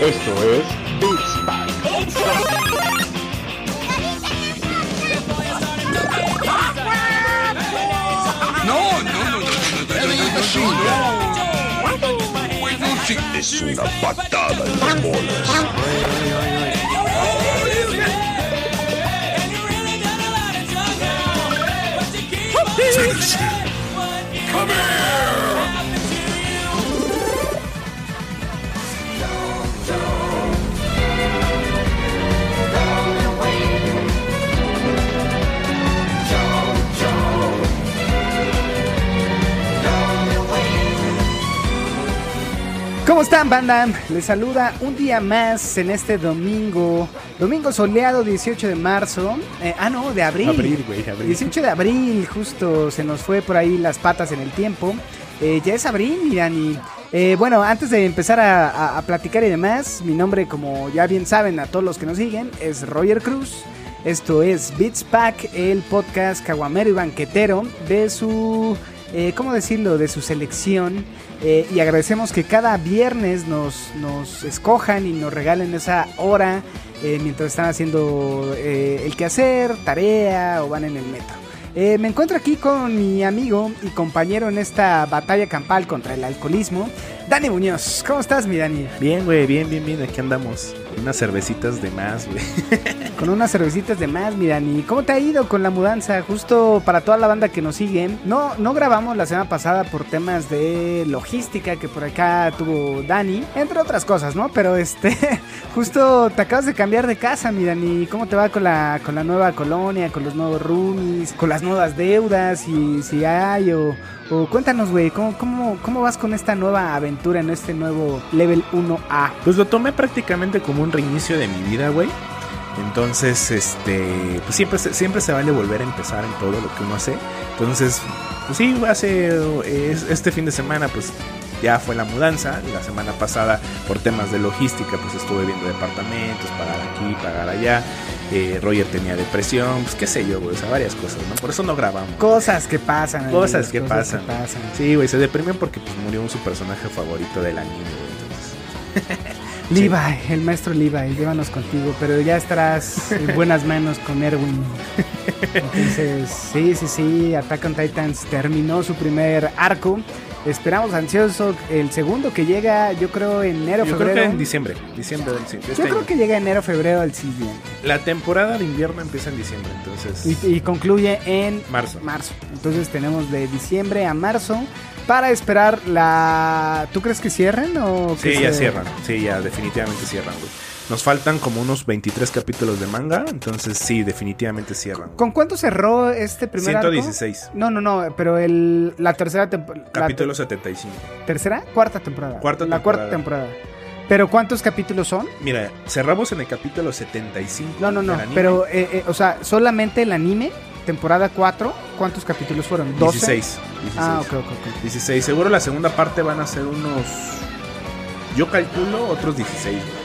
Esto es Beats No, no, no, no, no, no. Es una patada en las bolas. Come here. ¿Cómo están, banda? Les saluda un día más en este domingo. Domingo soleado, 18 de marzo. Eh, ah, no, de abril. Abril, güey, abril. 18 de abril, justo se nos fue por ahí las patas en el tiempo. Eh, ya es abril, miran, y eh, bueno, antes de empezar a, a- a platicar y demás, mi nombre, como ya bien saben a todos los que nos siguen, es Roger Cruz. Esto es Beats Pack, el podcast caguamero y banquetero de su, ¿cómo decirlo?, de su selección. Eh, y agradecemos que cada viernes nos, nos escojan y nos regalen esa hora eh, mientras están haciendo eh, el quehacer, tarea o van en el metro. Me encuentro aquí con mi amigo y compañero en esta batalla campal contra el alcoholismo, Dani Muñoz. ¿Cómo estás, mi Dani? Bien, güey, bien, bien, bien. Aquí andamos. Unas cervecitas de más, güey. Con unas cervecitas de más, mi Dani. ¿Cómo te ha ido con la mudanza? Justo para toda la banda que nos sigue. No, no grabamos la semana pasada por temas de logística que por acá tuvo Dani, entre otras cosas, ¿no? Pero este, justo te acabas de cambiar de casa, mi Dani. ¿Cómo te va con la, con la nueva colonia, con los nuevos roomies, con las nuevas deudas, si, si hay o... cuéntanos, güey, ¿cómo, cómo, ¿cómo vas con esta nueva aventura en este nuevo level 1A? Pues lo tomé prácticamente como un reinicio de mi vida, güey. Entonces, este, pues siempre, siempre se vale volver a empezar en todo lo que uno hace. Entonces, pues sí, hace es- este fin de semana, pues ya fue la mudanza. La semana pasada, por temas de logística, pues estuve viendo departamentos, pagar aquí, pagar allá. Eh, Roger tenía depresión, pues qué sé yo, güey, o sea, varias cosas, ¿no? Por eso no grabamos. Cosas que pasan. amigos, Cosas que pasan. que pasan. Sí, güey, se deprimen porque pues murió un su personaje favorito del anime, güey. Entonces, Levi, el maestro Levi, llévanos contigo, pero ya estarás en buenas manos con Erwin. Entonces, sí, sí, sí, Attack on Titans terminó su primer arco. Esperamos ansioso el segundo que llega, yo creo, en enero, yo creo febrero. que en diciembre, diciembre del de este yo creo año. que llega enero, febrero del siguiente. La temporada de invierno empieza en diciembre, entonces Y, y concluye en marzo. marzo. Entonces tenemos de diciembre a marzo para esperar la... ¿Tú crees que cierren o que Sí, ya cierran. Sí, ya definitivamente cierran, güey. Nos faltan como unos 23 capítulos de manga, entonces sí, definitivamente cierran. ¿Con cuánto cerró este primer arco? 116. No, no, no, pero el, la tercera temporada. Capítulo 75. ¿Tercera? Cuarta temporada. Cuarta La cuarta temporada. ¿Pero cuántos capítulos son? Mira, cerramos en el capítulo 75. No, no, no. Pero, eh, eh, o sea, solamente el anime, temporada 4, ¿cuántos capítulos fueron? ¿12? 16. 16. Ah, ok, ok, ok. 16. Seguro la segunda parte van a ser unos. Yo calculo otros 16, güey,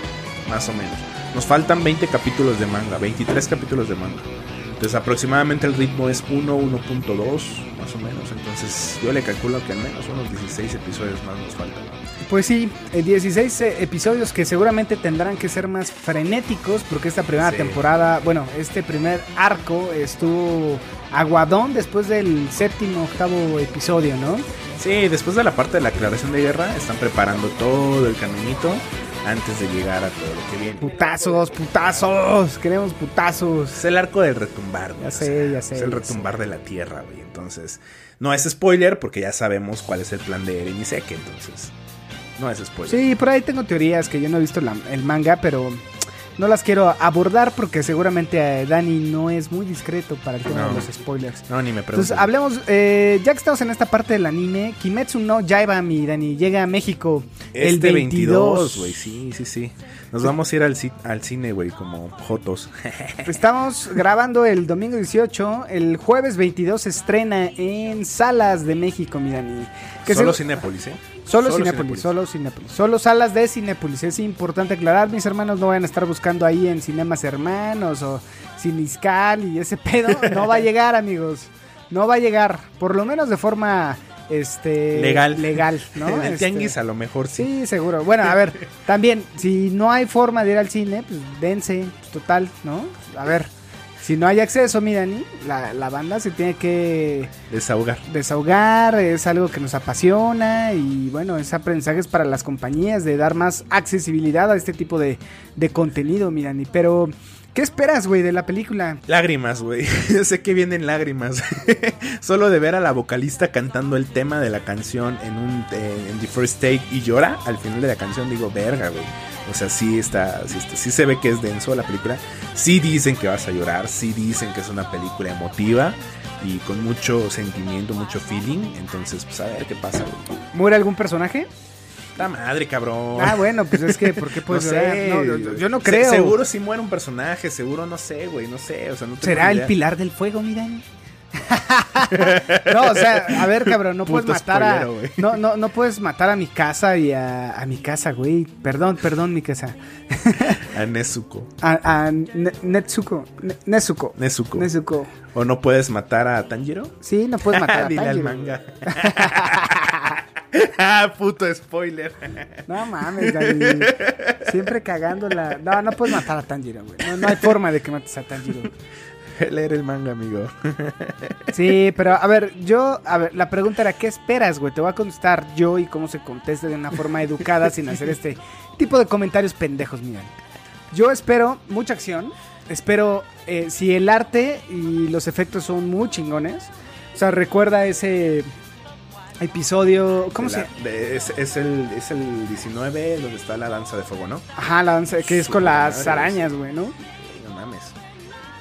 más o menos. Nos faltan 20 capítulos de manga, 23 capítulos de manga. Entonces, aproximadamente el ritmo es 1, 1.2, más o menos. Entonces, yo le calculo que al menos unos 16 episodios más nos faltan. Pues sí, eh, 16 eh, episodios que seguramente tendrán que ser más frenéticos porque esta primera Sí. temporada, bueno, este primer arco estuvo aguadón después del séptimo, octavo episodio, ¿no? Sí, después de la parte de la aclaración de guerra, están preparando todo el caminito antes de llegar a todo lo que viene. Putazos, putazos, queremos putazos. Es el arco del retumbar. güey, Ya o sé, sea, ya sé, Es el retumbar de la tierra, güey. Entonces, no es spoiler porque ya sabemos cuál es el plan de Eren y Seke, entonces. No es spoiler. Sí, por ahí tengo teorías que yo no he visto la- el manga, pero no las quiero abordar porque seguramente eh, Dani no es muy discreto para el tema No. de los spoilers. No, ni me Entonces, preguntes. hablemos, eh, ya que estamos en esta parte del anime, Kimetsu no Yaiba, mi Dani, llega a México el Este 22. 22, güey. Sí, sí, sí. Nos vamos a ir al, ci- al cine, güey, como jotos. Estamos grabando el domingo 18, el jueves 22 se estrena en salas de México, mi Dani. Que Solo Cinépolis, ¿eh? Solo, Solo Cinépolis, Cinépolis. solo Cinépolis. Solo salas de Cinépolis. Es importante aclarar, mis hermanos no van a estar buscando ahí en Cinemas Hermanos o Ciniscal y ese pedo. No va a llegar, amigos. No va a llegar. Por lo menos de forma este Legal. legal, ¿no? en el Este, tianguis a lo mejor sí. Sí, seguro. Bueno, a ver, también, si no hay forma de ir al cine, pues dense, pues, total, ¿no? A ver, si no hay acceso, miren, la, la banda se tiene que Desahogar. desahogar, es algo que nos apasiona y bueno, es aprendizajes para las compañías de dar más accesibilidad a este tipo de, de contenido, Mirani. Pero, ¿qué esperas, güey, de la película? Lágrimas, güey. Yo sé que vienen lágrimas. Solo de ver a la vocalista cantando el tema de la canción en un eh, en The First Take y llora al final de la canción, digo, verga, güey. O sea, sí está, sí está, sí se ve que es denso la película. Sí dicen que vas a llorar, sí dicen que es una película emotiva y con mucho sentimiento, mucho feeling. Entonces, pues a ver qué pasa, güey. ¿Muere algún personaje? La madre, cabrón. Ah, bueno, pues es que, ¿por qué No puedes sé. No, yo, yo no Se- creo. seguro si muere un personaje, seguro no sé, güey, no sé. O sea, no tengo ¿Será el pilar del fuego, Mirani? no, o sea, a ver, cabrón, no puedes matar a. spoilero. No, no, no puedes matar a mi casa y a, a mi casa, güey. Perdón, perdón, mi casa. A Nezuko. A, a Ne- Netsuko. Ne- Nezuko. Nezuko. Nezuko. ¿O no puedes matar a Tanjiro? Sí, no puedes matar a Dile al Tanjiro, manga. Ah, puto spoiler. No mames, Dani. Siempre cagándola. No, no puedes matar a Tanjiro, güey. No, no hay forma de que mates a Tanjiro. Leer el manga, amigo. Sí, pero a ver, yo, a ver, la pregunta era, ¿qué esperas, güey? Te voy a contestar yo y cómo se conteste de una forma educada sin hacer este tipo de comentarios pendejos, miren. Yo espero mucha acción, espero, eh, si el arte y los efectos son muy chingones, o sea, recuerda ese episodio, ¿cómo De se de- es, es el, es el 19 donde está la danza de fuego, ¿no? Ajá, la danza, que es con las arañas, güey, ¿no? No mames.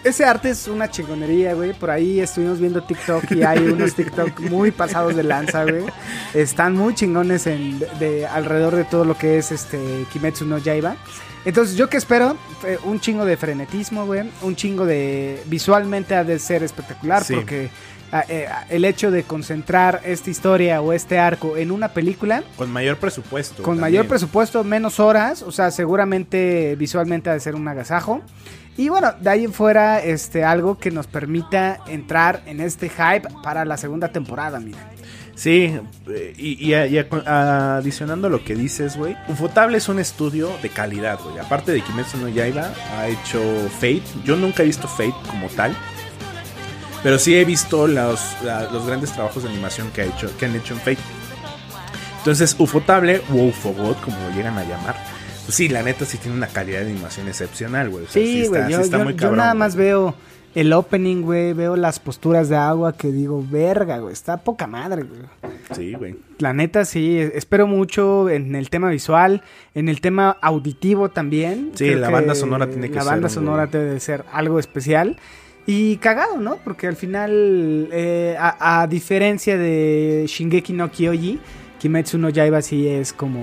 Ese arte es una chingonería, güey. Por ahí estuvimos viendo TikTok y hay unos TikTok muy pasados de lanza, güey. Están muy chingones en, de, de- alrededor de todo lo que es este Kimetsu no Yaiba. Entonces, ¿yo qué espero? Eh, Un chingo de frenetismo, güey. Un chingo de... Visualmente ha de ser espectacular Sí. porque el hecho de concentrar esta historia o este arco en una película Con mayor presupuesto. con también. mayor presupuesto, menos horas, o sea, seguramente visualmente ha de ser un agasajo. Y bueno, de ahí en fuera, este, algo que nos permita entrar en este hype para la segunda temporada, mira. Sí, eh, y, y adicionando lo que dices, güey. Ufotable es un estudio de calidad, güey. Aparte de Kimetsu no Yaiba, ha hecho Fate. Yo nunca he visto Fate como tal. Pero sí he visto los, la- los grandes trabajos de animación que, ha hecho, que han hecho en Fate. Entonces, Ufotable, o Ufobot, como lo llegan a llamar. Pues sí, la neta sí tiene una calidad de animación excepcional, güey. O sea, Sí, güey, yo, está yo- yo nada más veo el opening, güey, veo las posturas de agua que digo, verga, güey, está poca madre, güey. Sí, güey. La neta, sí, espero mucho en el tema visual, en el tema auditivo también. Sí, Creo la banda sonora tiene que La ser banda muy- sonora debe de ser algo especial. Y cagado, ¿no? Porque al final, eh, a, a diferencia de Shingeki no Kyoji, Kimetsu no Yaiba sí es como...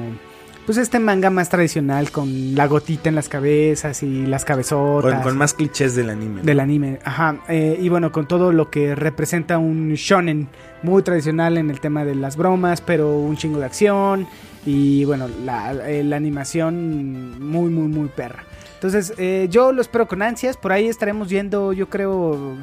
Pues este manga más tradicional con la gotita en las cabezas y las cabezotas Con, con más clichés del anime. del anime, ajá, eh, y bueno, con todo lo que representa un shonen muy tradicional en el tema de las bromas, pero un chingo de acción y bueno, la, eh, la animación muy, muy, muy perra. Entonces, eh, yo lo espero con ansias, por ahí estaremos viendo, yo creo,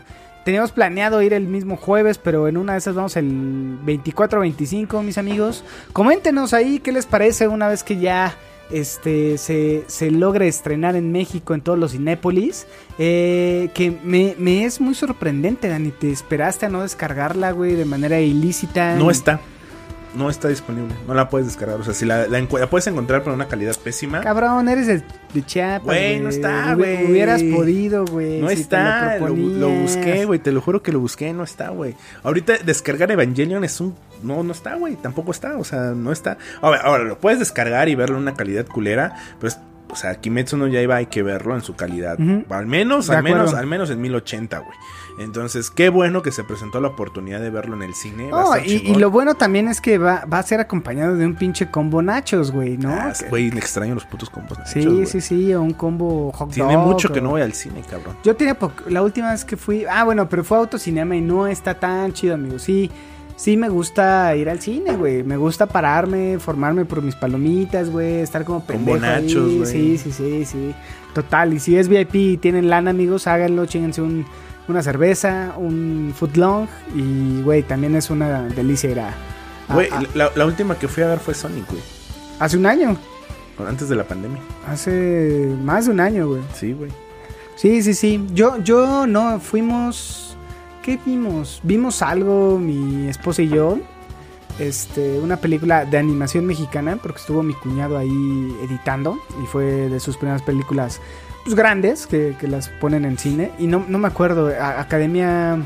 teníamos planeado ir el mismo jueves, pero en una de esas vamos el 24 o 25, mis amigos. Coméntenos ahí qué les parece una vez que ya este se, se logre estrenar en México en todos los Cinépolis. Eh, que me, me es muy sorprendente, Dani. ¿Te esperaste a no descargarla, güey, de manera ilícita? No está. No está disponible. No la puedes descargar. O sea, si la, la la puedes encontrar pero una calidad pésima. Cabrón, eres de, de Chiapas, Güey, no está, güey. Hubieras podido, güey. No si está. Lo, lo busqué, güey. Te lo juro que lo busqué. No está, güey. Ahorita descargar Evangelion es un. No, no está, güey. Tampoco está. O sea, no está. Ahora, ahora, lo puedes descargar y verlo en una calidad culera. Pero es. O sea, Kimetsu no Yaiba hay que verlo en su calidad. Al menos, De al menos, al menos en 1080, güey. Entonces, qué bueno que se presentó la oportunidad de verlo en el cine. Estar y, lo bueno también es que va, va a ser acompañado de un pinche combo nachos, güey, ¿no? Ah, Güey, extraño los putos combos. sí, nachos, sí, sí, o un combo hot Tiene dog, mucho que no voy al cine, cabrón. Yo tenía la última vez que fui, ah, bueno, pero fue a autocinema y no está tan chido, amigo. Sí, sí me gusta ir al cine, güey. Me gusta pararme, formarme por mis palomitas, güey, estar como pendejo ahí. güey. Sí, sí, sí, sí. Total, y si es VIP y tienen lana, amigos, háganlo, chingense un, una cerveza, un footlong y, güey, también es una delicia ir a, Güey, la, la última que fui a ver fue Sonic, güey. hace un año. Antes de la pandemia. Hace más de un año, güey. Sí, güey. Sí, sí, sí. Yo, yo no, fuimos. ¿Qué vimos? Vimos algo, mi esposa y yo. Este, una película de animación mexicana, porque estuvo mi cuñado ahí editando. Y fue de sus primeras películas pues, grandes que, que las ponen en cine. Y no, no me acuerdo, a- Academia.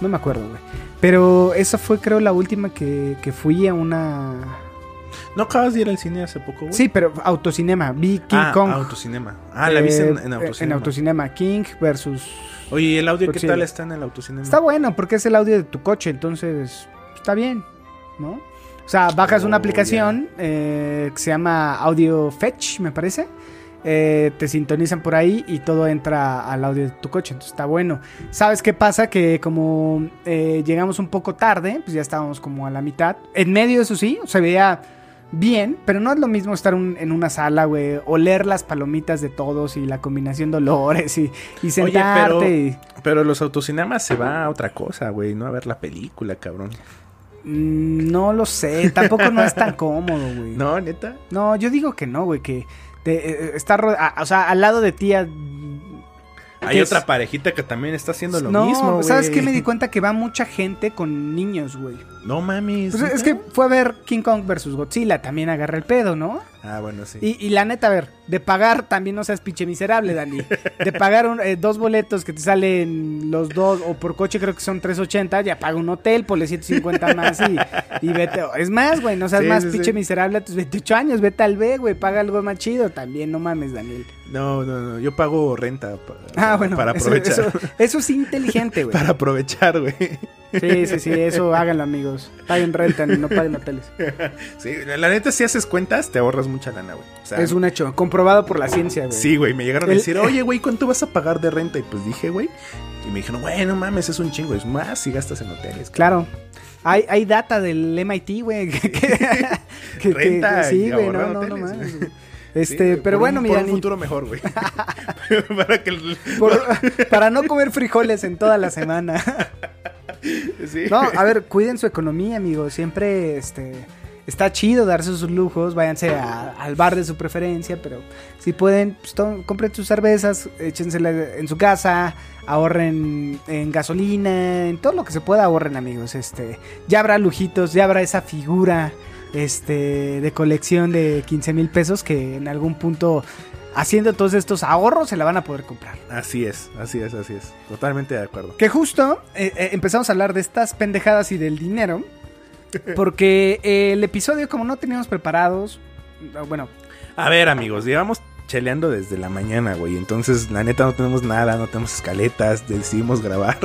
No me acuerdo, güey. Pero esa fue, creo, la última que, que fui a una. ¿No acabas de ir al cine hace poco, güey? Sí, pero autocinema. Vi King ah, Kong. autocinema. Ah, la viste en, Eh, en eh, autocinema. En autocinema. King versus Oye, ¿y el audio qué tal está en el autocinema? Está bueno porque es el audio de tu coche, entonces está bien, ¿no? O sea, bajas una Oh, aplicación eh, que se llama Audio Fetch, me parece. Eh, te sintonizan por ahí y todo entra al audio de tu coche, entonces está bueno. ¿Sabes qué pasa? Que como eh, llegamos un poco tarde, pues ya estábamos como a la mitad. En medio, eso sí, se veía bien, pero no es lo mismo estar un- en una sala, güey, oler las palomitas de todos y la combinación de olores y, y sentarte. pero- y- Pero los autocinemas se va a otra cosa, güey. No a ver la película, cabrón. Mm, No lo sé, tampoco no es tan cómodo, güey. No. No, neta. yo digo que no, güey, que te, eh, está, a- o sea, al lado de ti. a- Hay es- otra parejita que también está haciendo lo no, mismo, güey. ¿sabes qué? Me di cuenta que va mucha gente con niños, güey. No mames. Pues es que fue a ver King Kong versus Godzilla, también agarra el pedo, ¿no? Ah, bueno, sí. Y, y la neta, a ver, de pagar también no seas pinche miserable, Dani. De pagar un- eh, dos boletos que te salen los dos, o por coche creo que son 380, ya paga un hotel, ponle 150 más y, y vete. Es más, güey, no seas Sí, más sí, pinche sí. miserable a tus 28 años, vete al B, güey, paga algo más chido también, no mames, Daniel. No, no, no. Yo pago renta pa- Ah, bueno, para eso- aprovechar. Eso, eso es inteligente, güey. Para aprovechar, güey. Sí, sí, sí, eso háganlo, amigos. Paguen renta, no paguen hoteles. Sí, la, neta, si haces cuentas, te ahorras mucha lana, güey. O sea, Es un hecho, comprobado por la ciencia, güey. Sí, güey, me llegaron a decir, oye, güey, ¿cuánto vas a pagar de renta? Y pues dije, güey. Y me dijeron, güey, no mames, es un chingo. Es más si gastas en hoteles. Claro. Hay, hay data del MIT, güey. Que, Renta que- sí, güey, no, no, no mames. Sí, Este, pero bueno, un, mi por un futuro mejor, güey. Para que el- por- para no comer frijoles en toda la semana. No, a ver, cuiden su economía, amigos. Siempre, este, está chido darse sus lujos. Váyanse al bar de su preferencia, pero si pueden, pues, compren sus cervezas, échensela en su casa, ahorren en gasolina, en todo lo que se pueda ahorren, amigos. Este, ya habrá lujitos, ya habrá esa figura, este, de colección de 15 mil pesos que en algún punto, haciendo todos estos ahorros, se la van a poder comprar. Así es, así es, así es. Totalmente de acuerdo. Que justo eh, eh, empezamos a hablar de estas pendejadas y del dinero. Porque eh, el episodio, como no teníamos preparados, no, bueno, A ver, amigos, llevamos cheleando desde la mañana, güey. Entonces, la neta, no tenemos nada, no tenemos escaletas, decidimos grabar.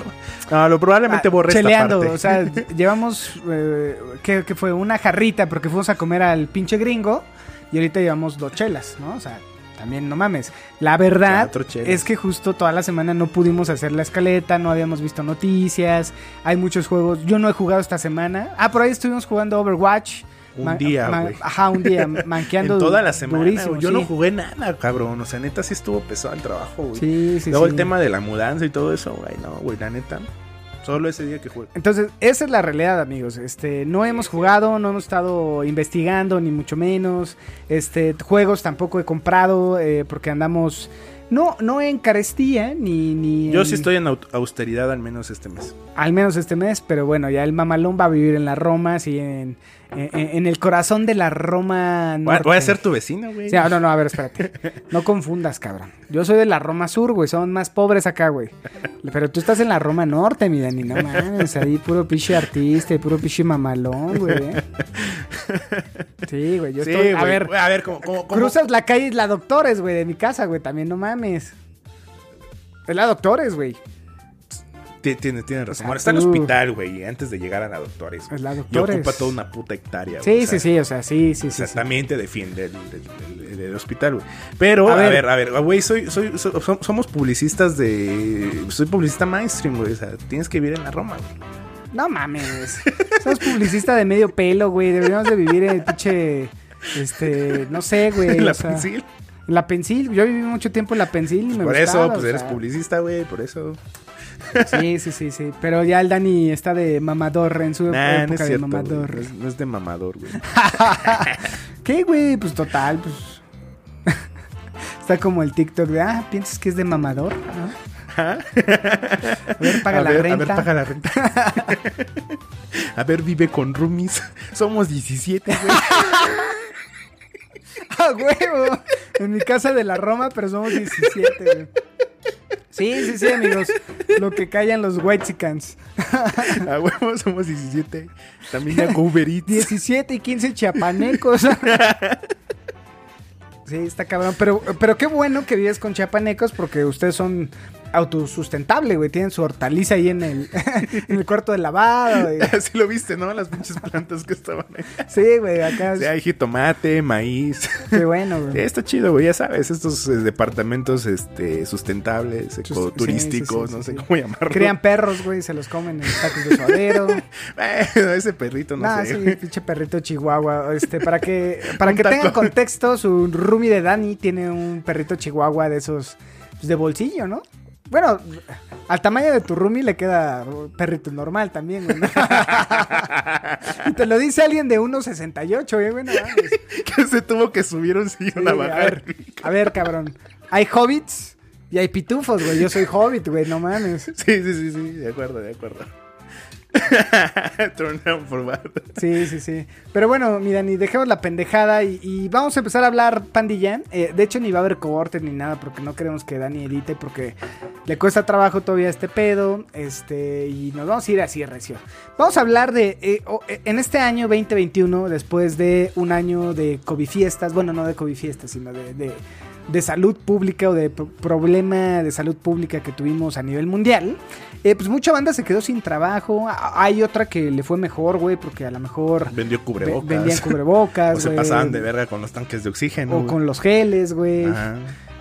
No, lo probablemente ah, borré cheleando, esta o sea, llevamos, eh, ¿qué, qué fue? Una jarrita porque fuimos a comer al pinche gringo y ahorita llevamos dos chelas, ¿no? O sea, también no mames. La verdad es que justo toda la semana no pudimos hacer la escaleta, no habíamos visto noticias, hay muchos juegos, yo no he jugado esta semana. Ah, por ahí estuvimos jugando Overwatch. Un día, ma- güey. Ajá, un día, manqueando. en toda la semana, durísimo, güey. Yo sí. no jugué nada, cabrón. O sea, neta, sí estuvo pesado el trabajo, güey. Sí, sí, Luego sí. el tema de la mudanza y todo eso, güey. No, güey, la neta. Solo ese día que jugué. Entonces, esa es la realidad, amigos. Este, no hemos jugado, no hemos estado investigando, ni mucho menos. Este, juegos tampoco he comprado, eh, porque andamos. No, no en carestía, ni. ni Yo en- sí estoy en au- austeridad al menos este mes. Al menos este mes, pero bueno, ya el mamalón va a vivir en la Roma, así en, en, en el corazón de la Roma norte. voy a ser tu vecino, güey. Sí, ah, no, no, a ver, espérate. No confundas, cabrón. Yo soy de la Roma Sur, güey. Son más pobres acá, güey. Pero tú estás en la Roma Norte, mi Dani. No mames. Ahí puro piche artista y puro piche mamalón, güey. ¿eh? Sí, güey. Yo Sí, estoy. A ver, a ver, ¿cómo, cómo, cómo- cruzas la calle La Doctores, güey, de mi casa, güey. También no mames. Es la Doctores, güey. Ti- Tiene, tiene razón. Bueno, está en el tú- hospital, güey, antes de llegar a la doctores. Es la Y Doctores. ocupa toda una puta hectárea. Sí, sí, sí. O sea, sí, sí, O sí. también te defiende el, hospital, güey. Pero, A ver. a ver, güey, soy, soy, so- som- somos publicistas de... Soy publicista mainstream, güey. O sea, tienes que vivir en la Roma, güey. No mames. Sos publicista de medio pelo, güey. Deberíamos de vivir en pinche. Este. No sé, güey. La o sea, la Pensil, yo viví mucho tiempo en la Pensil y me Por gustaba, eso, pues eres sea, publicista, güey, por eso. Sí, sí, sí, sí. Pero ya el Dani está de mamador en su Nah, época no es de cierto. mamador. No es, no es de mamador, güey. ¿Qué, güey? Pues total, pues. Está como el TikTok de, ah, ¿piensas que es de mamador? ¿Ah? A ver, paga a la ver, renta. A ver, paga la renta. a ver, vive con roomies. Somos 17, güey. ¡A huevo! En mi casa de la Roma, pero somos 17, güey. Sí, sí, sí, amigos. Lo que callan los Whitesicans. A huevo, somos 17. También ya Uber Eats. 17 y 15 chiapanecos. Sí, está cabrón. Pero, pero qué bueno que vives con chiapanecos porque ustedes son autosustentables, güey. Tienen su hortaliza ahí en el, en el cuarto de lavado. y- Así lo viste, ¿no? Las pinches plantas que estaban ahí. Sí, güey, acá. Sí, hay jitomate, maíz. Qué bueno, Sí, güey. está chido, güey, ya sabes, estos eh, departamentos este, sustentables, ecoturísticos, sí, no sé cómo llamarlo. Crían perros, güey, se los comen en tacos de suadero. Bueno, ese perrito, no Nah, sé. sí, güey. pinche perrito chihuahua. Este, para que, para que tengan contexto, su roomie de Dani tiene un perrito chihuahua de esos pues, de bolsillo, ¿no? Bueno, al tamaño de tu roomie le queda perrito normal también, güey. ¿no? y te lo dice alguien de 1.68, eh, güey. no mames. que se tuvo que subir un sillón Sí, a güey, a bajar. ver, a ver, cabrón. Hay hobbits y hay pitufos, güey. Yo soy hobbit, güey, no mames. Sí, sí, sí, sí, de acuerdo, de acuerdo. For what? Sí, sí, sí. Pero bueno, mira, ni dejemos la pendejada y, vamos a empezar a hablar pandilla. Eh, de hecho, ni va a haber cortes ni nada porque no queremos que Dani edite porque le cuesta trabajo todavía este pedo. Este, y nos vamos a ir así, recio. Vamos a hablar de. eh, eh, en este año 2021, después de un año de COVID fiestas, bueno, no de COVID fiestas, sino de de salud pública o de pro- problema de salud pública que tuvimos a nivel mundial, eh, pues mucha banda se quedó sin trabajo. Hay otra que le fue mejor, güey, porque a lo mejor Vendió cubrebocas. Ve- Vendían cubrebocas, O se pasaban de verga con los tanques de oxígeno. O con los geles, güey.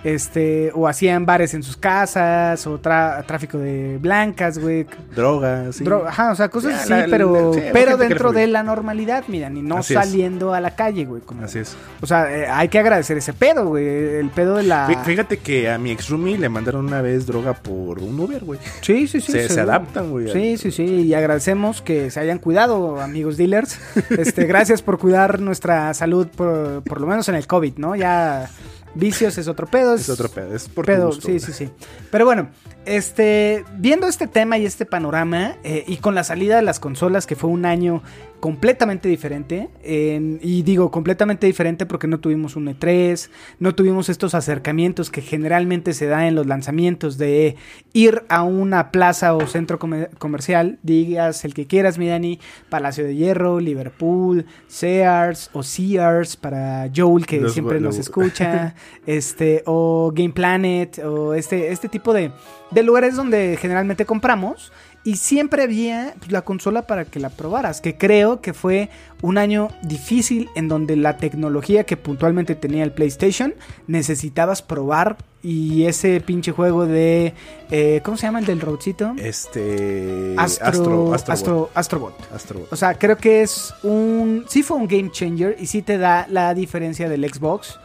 Este, o hacían bares en sus casas, o tra- tráfico de blancas, güey. Drogas, sí. Dro- Ajá, o sea, cosas Ya, así, la- la- pero, sí, pero dentro de la normalidad, mira, ni no Así es. saliendo a la calle, güey. como- Así es. O sea, eh, hay que agradecer ese pedo, güey. El pedo de la. Fí- Fíjate que a mi ex roomie le mandaron una vez droga por un Uber, güey. Sí, sí, sí. se, adaptan, güey. Sí, sí, sí. Y agradecemos que se hayan cuidado, amigos dealers. Este, gracias por cuidar nuestra salud, por, por lo menos en el COVID, ¿no? Ya vicios es otro pedo. Es otro pedo, es por tu pedo, gusto, sí, sí, sí. Pero bueno, este, viendo este tema y este panorama, eh, y con la salida de las consolas, que fue un año completamente diferente, en- y digo completamente diferente porque no tuvimos un E3, no tuvimos estos acercamientos que generalmente se da en los lanzamientos de ir a una plaza o centro comer- comercial, digas el que quieras, mi Dani, Palacio de Hierro, Liverpool, Sears o Sears para Joel que Los siempre nos escucha, este, o Game Planet, o este, este tipo de, de lugares donde generalmente compramos. Y siempre había pues, la consola para que la probaras, que creo que fue un año difícil en donde la tecnología que puntualmente tenía el PlayStation necesitabas probar y ese pinche juego de... eh, ¿Cómo se llama el del robotcito? Este. Astro, Astro. Astro, Astro. Astrobot. Astro. O sea, creo que es un. Sí fue un game changer y sí te da la diferencia del Xbox.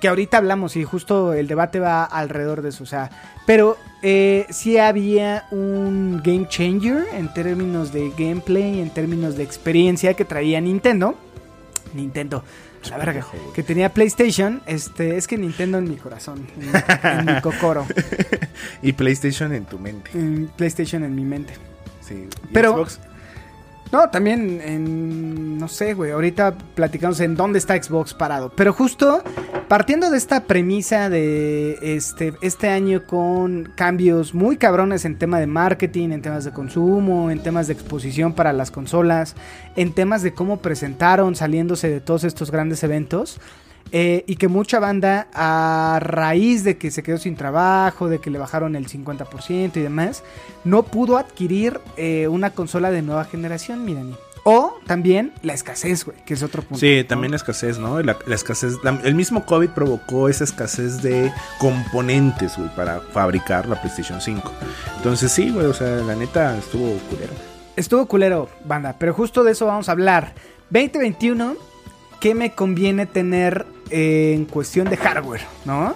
Que ahorita hablamos y justo el debate va alrededor de eso. O sea, pero eh, sí había un game changer en términos de gameplay, en términos de experiencia que traía Nintendo. Nintendo. a La verga, que tenía PlayStation, este, es que Nintendo en mi corazón, en, en mi cocoro, Y PlayStation en tu mente. en PlayStation en mi mente. Sí. ¿Y Pero- Xbox? No, también en. No sé, güey. Ahorita platicamos en dónde está Xbox parado. Pero justo partiendo de esta premisa de este, este año con cambios muy cabrones en tema de marketing, en temas de consumo, en temas de exposición para las consolas, en temas de cómo presentaron saliéndose de todos estos grandes eventos. Eh, y que mucha banda, a raíz de que se quedó sin trabajo, de que le bajaron el 50% y demás, no pudo adquirir eh, una consola de nueva generación, miren. O también la escasez, güey, que es otro punto. Sí, también la escasez, ¿no? La, la escasez, la- el mismo COVID provocó esa escasez de componentes, güey, para fabricar la PlayStation 5. Entonces sí, güey, o sea, la neta estuvo culero. Estuvo culero, banda, pero justo de eso vamos a hablar. 2021, ¿qué me conviene tener eh, en cuestión de hardware, ¿no?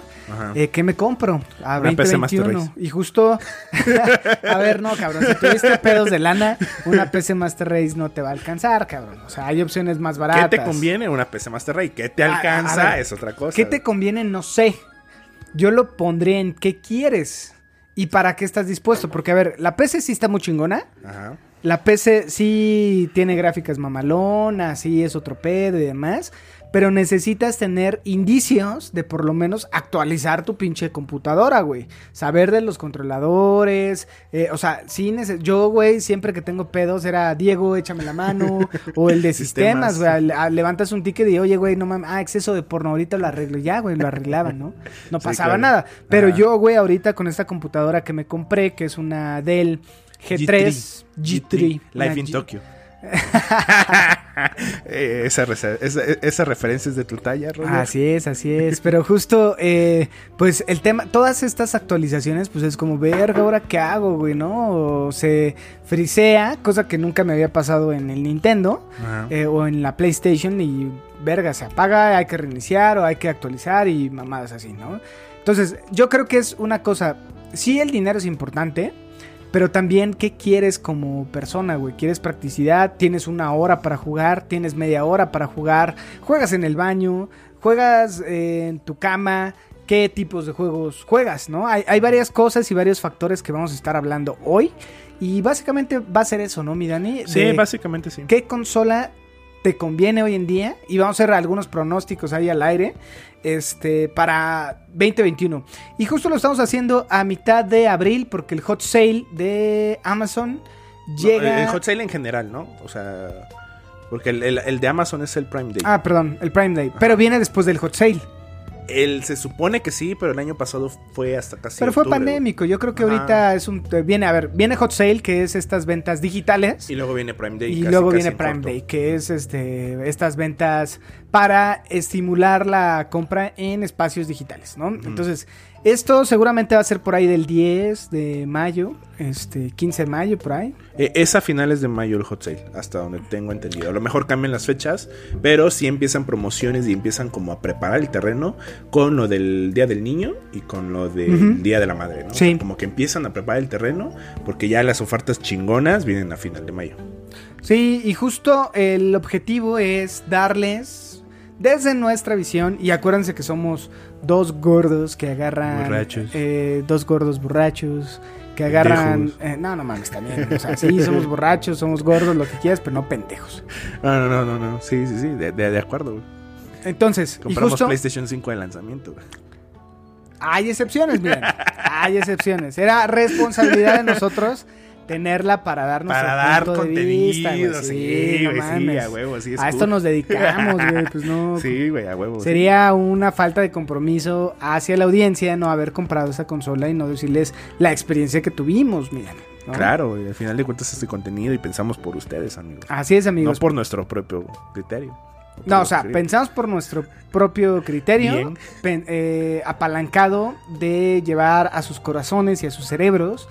Eh, ¿Qué me compro? A Una PC 2021. Master Race. Y justo. a ver, no, cabrón. Si tuviste pedos de lana, una PC Master Race no te va a alcanzar, cabrón. O sea, hay opciones más ¿Qué baratas. te conviene una PC Master Race? ¿Qué te A- a alcanza? ver, es otra cosa. ¿Qué te conviene? No sé. Yo lo pondré en qué quieres y para qué estás dispuesto. Porque, a ver, la PC sí está muy chingona. Ajá. La PC sí tiene gráficas mamalonas, sí es otro pedo y demás. Pero necesitas tener indicios de por lo menos actualizar tu pinche computadora, güey. Saber de los controladores. eh, o sea, sí, yo, güey, siempre que tengo pedos era Diego, échame la mano. o el de sistemas, güey. Levantas un ticket y oye, güey, no mames, ah, exceso de porno, ahorita lo arreglo. Ya, güey, lo arreglaban, ¿no? No Sí, pasaba claro. nada. Pero Ajá. yo, güey, ahorita con esta computadora que me compré, que es una Dell G3, G3, una Life in G- Tokyo. Eh, esa, esa, esa referencia es de tu talla, Roger. Así es, así es. Pero justo, eh, pues el tema, todas estas actualizaciones, pues es como, verga, ahora qué hago, güey, ¿no? O se frisea, cosa que nunca me había pasado en el Nintendo eh, o en la PlayStation y, verga, se apaga, hay que reiniciar o hay que actualizar y mamadas así, ¿no? Entonces, yo creo que es una cosa, sí el dinero es importante, pero también qué quieres como persona, güey. ¿Quieres practicidad? ¿Tienes una hora para jugar? ¿Tienes media hora para jugar? ¿Juegas en el baño? ¿Juegas eh, en tu cama? ¿Qué tipos de juegos juegas, no? Hay, hay varias cosas y varios factores que vamos a estar hablando hoy. Y básicamente va a ser eso, ¿no, mi Dani? Sí, básicamente sí. ¿Qué consola te conviene hoy en día? Y vamos a hacer algunos pronósticos ahí al aire este, para 2021. Y justo lo estamos haciendo a mitad de abril porque el hot sale de Amazon No, llega... el hot sale en general, ¿no? O sea, porque el, el- el de Amazon es el Prime Day. Ah, perdón, el Prime Day. Pero viene después del hot sale. Él se supone que sí, pero el año pasado fue hasta casi. Pero fue octubre, pandémico. Yo creo que Ajá. ahorita es un... Viene, a ver, viene hot sale, que es estas ventas digitales. Y luego viene Prime Day. Y casi, luego casi viene en Prime corto. Day, que es este estas ventas para estimular la compra en espacios digitales, ¿no? Entonces, esto seguramente va a ser por ahí del 10 de mayo, este 15 de mayo por ahí. Eh, es a finales de mayo el hot sale, hasta donde tengo entendido. A lo mejor cambian las fechas, pero sí empiezan promociones y empiezan como a preparar el terreno con lo del Día del Niño y con lo del. Día de la Madre, ¿no? Sí. Como que empiezan a preparar el terreno porque ya las ofertas chingonas vienen a final de mayo. Sí, y justo el objetivo es darles desde nuestra visión y acuérdense que somos dos gordos que agarran Borrachos. eh, dos gordos borrachos que agarran eh, no no mames también o sea sí somos borrachos somos gordos lo que quieras pero no pendejos No, no, no, no, no. Sí, sí, sí, de, de- de acuerdo. güey. entonces y Compramos justo PlayStation 5 de lanzamiento. güey. Hay excepciones, miren. Hay excepciones. Era responsabilidad de nosotros tenerla para darnos Para dar punto de contenido, vista, güey. sí, no güey, sí, a huevo, sí es A esto nos dedicamos, güey. Pues no. Sí, güey, a huevo. sí. Sería una falta de compromiso hacia la audiencia no haber comprado esa consola y no decirles la experiencia que tuvimos, miren. ¿no? Claro, al final de cuentas este contenido y pensamos por ustedes, amigos. Así es, no amigos. por nuestro propio criterio. No, o sea, Sí. pensamos por nuestro propio criterio, pen- eh, apalancado de llevar a sus corazones y a sus cerebros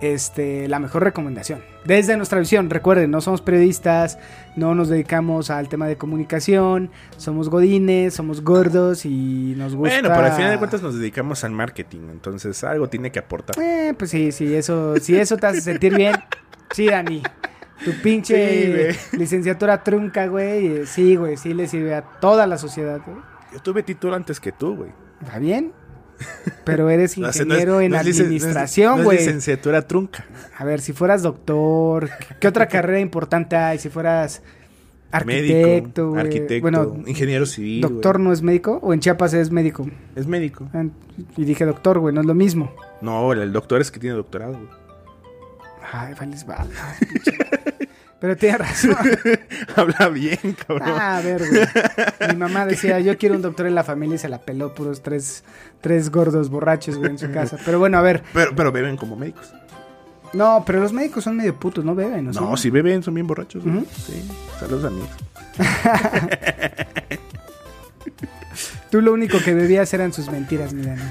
este, la mejor recomendación. Desde nuestra visión, recuerden, no somos periodistas, no nos dedicamos al tema de comunicación, somos godines, somos gordos y nos gusta... Bueno, pero al final de cuentas nos dedicamos al marketing, entonces algo tiene que aportar. Eh, pues sí, sí, eso, si eso te hace sentir bien, sí, Dani. Tu pinche Sí, licenciatura trunca, güey. eh, Sí, güey, sí le sirve a toda la sociedad, güey. Yo tuve título antes que tú, güey. ¿Está bien? Pero eres No, no es- ingeniero en no no es- administración, no güey. licenciatura trunca. A ver, si fueras doctor, ¿qué otra carrera importante hay? Si fueras arquitecto, Médico, güey. arquitecto, Bueno, ingeniero civil. doctor no es médico o en Chiapas es médico. Es médico. Ah, Y dije doctor, güey, no es lo mismo. No, el doctor es que tiene doctorado, güey. Ay, vales, va. Pero tienes razón. Habla bien, cabrón. Ah, a ver, güey. Mi mamá decía, yo quiero un doctor en la familia y se la peló puros tres, tres gordos borrachos, güey, en su casa. Pero bueno, a ver. Pero, pero beben como médicos. No, pero los médicos son medio putos, no beben, ¿no? No, si beben, son bien borrachos. güey. Sí, saludos amigos. Tú lo único que bebías eran sus mentiras, mira. ¿no?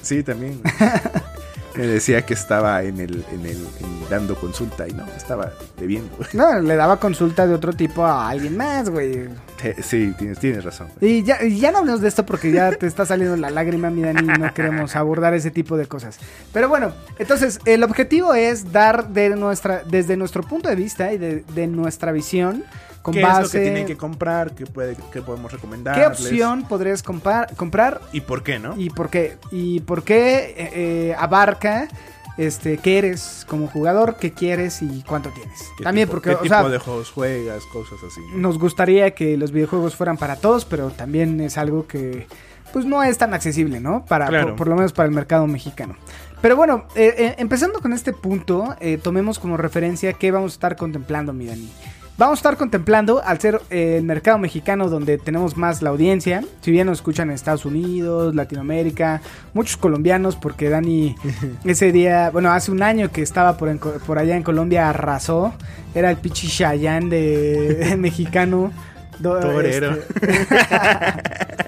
Sí, también. Me decía que estaba en el, en el en dando consulta y no, estaba bebiendo. No, le daba consulta de otro tipo a alguien más, güey. Eh, Sí, tienes, tienes razón. Y ya, ya no hablemos de esto porque ya te está saliendo la lágrima, mi Dani, y no queremos abordar ese tipo de cosas. Pero bueno, entonces el objetivo es dar de nuestra, desde nuestro punto de vista y de, de nuestra visión, con ¿Qué base... es lo que tienen que comprar? ¿Qué, puede, qué podemos recomendar? ¿Qué opción podrías comprar, comprar ¿Y por qué, no? y por qué? ¿Y por qué eh, eh, abarca este qué eres como jugador, qué quieres y cuánto tienes? ¿Qué También tipo- porque, ¿Qué o tipo sea, de juegos juegas? Cosas así. nos gustaría que los videojuegos fueran para todos, pero también es algo que pues no es tan accesible, ¿no? Para Claro. por, por lo menos para el mercado mexicano. Pero bueno, eh, eh, empezando con este punto, eh, tomemos como referencia qué vamos a estar contemplando, mi Dani. Vamos a estar contemplando, al ser eh, el mercado mexicano donde tenemos más la audiencia, si bien nos escuchan en Estados Unidos, Latinoamérica, muchos colombianos, porque Dani ese día, bueno, hace un año que estaba por, en Co- por allá en Colombia, arrasó, era el pichi Chayán de, mexicano. Do- Torero. este-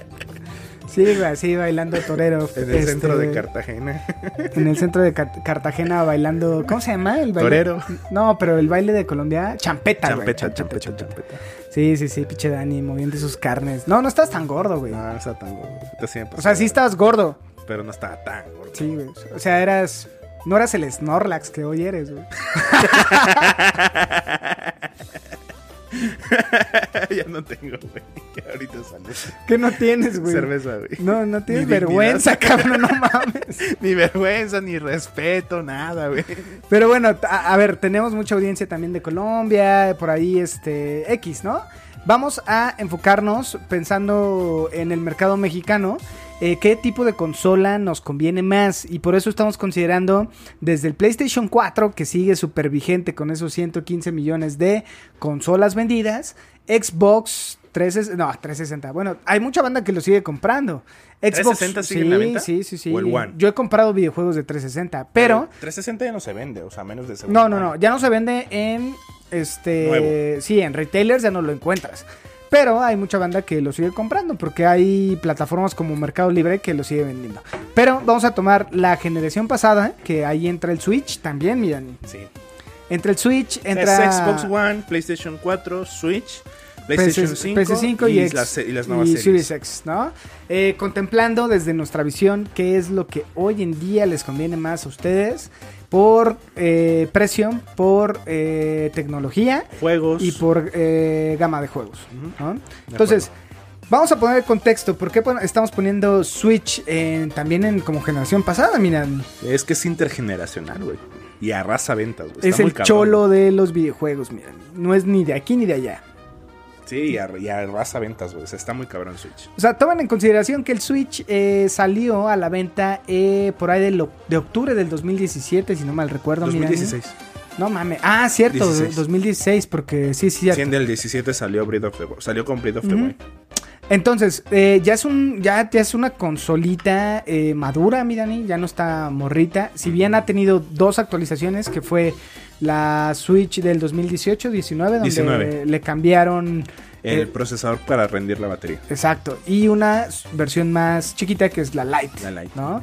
sí, güey, sí, bailando torero. En el este, centro de Cartagena. En el centro de Car- Cartagena bailando, ¿cómo se llama? El baile? Torero. No, pero el baile de Colombia, champeta, güey. Champeta, champeta, champeta. Sí, sí, sí, pinche Dani, moviendo sus carnes. No, no estás tan gordo, güey. No, no está tan gordo. O sea, sí estabas gordo. Pero no estaba tan gordo. Sí, güey. O sea, eras. No eras el Snorlax que hoy eres, güey. ya no tengo, güey. Ahorita sale. ¿Qué no tienes, güey? Cerveza, güey. No, no tienes Ni vergüenza, cabrón, no mames. Ni vergüenza, ni respeto, nada, güey. Pero bueno, a, a ver, tenemos mucha audiencia también de Colombia, por ahí este X, ¿no? Vamos a enfocarnos pensando en el mercado mexicano, eh, qué tipo de consola nos conviene más y por eso estamos considerando desde el PlayStation 4 que sigue súper vigente con esos 115 millones de consolas vendidas, Xbox 360, no, 360, bueno, hay mucha banda que lo sigue comprando. Xbox, 360 sigue sí, en la venta? sí, sí, sí. ¿O el One? Yo he comprado videojuegos de 360, pero 360 ya no se vende, o sea, menos de no, no, no, ya no se vende en este Nuevo. sí, en retailers ya no lo encuentras. Pero hay mucha banda que lo sigue comprando porque hay plataformas como Mercado Libre que lo sigue vendiendo. Pero vamos a tomar la generación pasada, que ahí entra el Switch también, miren. Sí. Entra el Switch, Es entra Xbox One, PlayStation 4, Switch, PlayStation PS- 5, PS5 y, X- las, y las nuevas y series. Series X, ¿no? Eh, contemplando desde nuestra visión qué es lo que hoy en día les conviene más a ustedes por eh, precio, por eh, tecnología Juegos. y por eh, gama de juegos. Entonces, vamos a poner el contexto. ¿Por qué estamos poniendo Switch en- también en como generación pasada? Miran, Es que es intergeneracional, güey. Y arrasa ventas, güey. es el cabrón. cholo de los videojuegos, miren. No es ni de aquí ni de allá. Sí, y, ar- y arrasa ventas, güey. O sea, está muy cabrón Switch. O sea, tomen en consideración que el Switch eh, salió a la venta eh, por ahí de, lo- de octubre del 2017, si no mal recuerdo. mi Dani. 2016. No mames. Ah, cierto, 16. 2016, porque sí, sí, cierto. Siendo el 17 salió Breath of the Wild. Salió con Breath of the. Wild. Entonces, eh, ya es un, ya, ya es una consolita eh, madura, mi Dani, ya no está morrita. Si bien ha tenido dos actualizaciones, que fue la Switch del 2018-19, donde 19. le cambiaron. El eh, procesador para rendir la batería. exacto. Y una versión más chiquita que es la Lite. La Lite. ¿no?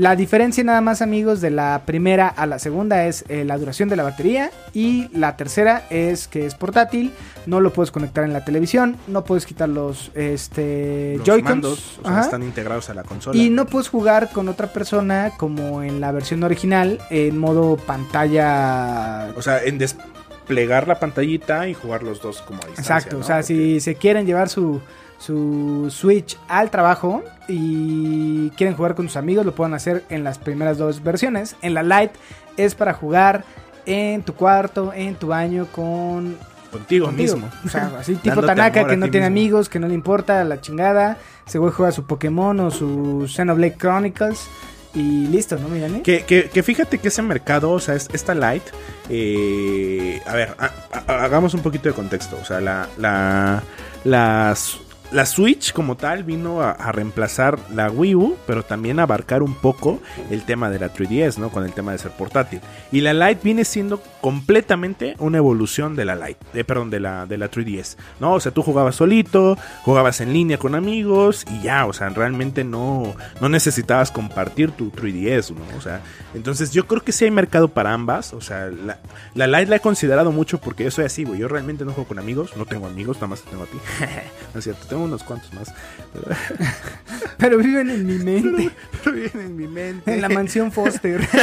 La diferencia nada más amigos de la primera a la segunda es eh, la duración de la batería y la tercera es que es portátil, no lo puedes conectar en la televisión, no puedes quitar los este Los Joy-Cons mandos, o sea, ajá, están integrados a la consola. y no puedes jugar con otra persona como en la versión original en modo pantalla O sea, en desplegar la pantallita y jugar los dos como a distancia. Exacto, ¿no? o sea, Porque- si se quieren llevar su, su Switch al trabajo y quieren jugar con sus amigos, lo pueden hacer en las primeras dos versiones. En la Lite es para jugar en tu cuarto, en tu baño con Contigo, contigo. mismo. O sea, así tipo Tanaka a que no ti tiene mismo. amigos, que no le importa la chingada. Güey juega su Pokémon o su Xenoblade Chronicles y listo, ¿no, mi Dani? Que, que, que fíjate que ese mercado, o sea, es- esta light, eh, a ver, ha- ha- hagamos un poquito de contexto. O sea, la, la, las la Switch como tal vino a, reemplazar la Wii U, pero también a abarcar un poco el tema de la 3DS, ¿no? Con el tema de ser portátil. Y la Lite viene siendo completamente una evolución de la Lite, eh, perdón, de la, de la 3DS, ¿no? O sea, tú jugabas solito, jugabas en línea con amigos y ya, o sea, realmente no, no necesitabas compartir tu 3DS, ¿no? O sea, entonces yo creo que sí hay mercado para ambas, o sea, la, la Lite la he considerado mucho porque yo soy así, güey, yo realmente no juego con amigos, no tengo amigos, nada más te tengo a ti. no es cierto, tengo unos cuantos más. Pero viven en mi mente. Pero vienen en mi mente. En la mansión Foster.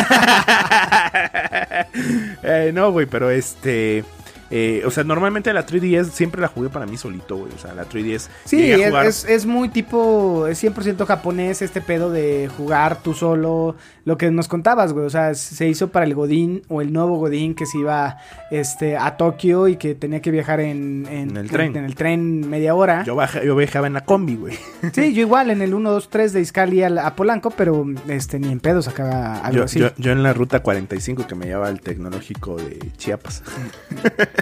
Eh, no, güey, pero este. Eh, o sea, normalmente la 3DS siempre la jugué para mí solito, güey. O sea, la 3DS. Sí, a es, jugar- es- es muy tipo, es 100% japonés este pedo de jugar tú solo, lo que nos contabas, güey, o sea, se hizo para el Godín o el nuevo Godín que se iba este, a Tokio y que tenía que viajar en, en- En el tren. en el tren media hora. Yo, baja- yo viajaba en la combi, güey. Sí, yo igual en el 1, 2, 3 de Iscali al- a Polanco, pero este, ni en pedo sacaba algo Yo, así. yo- yo en la ruta 45 que me llevaba al tecnológico de Chiapas.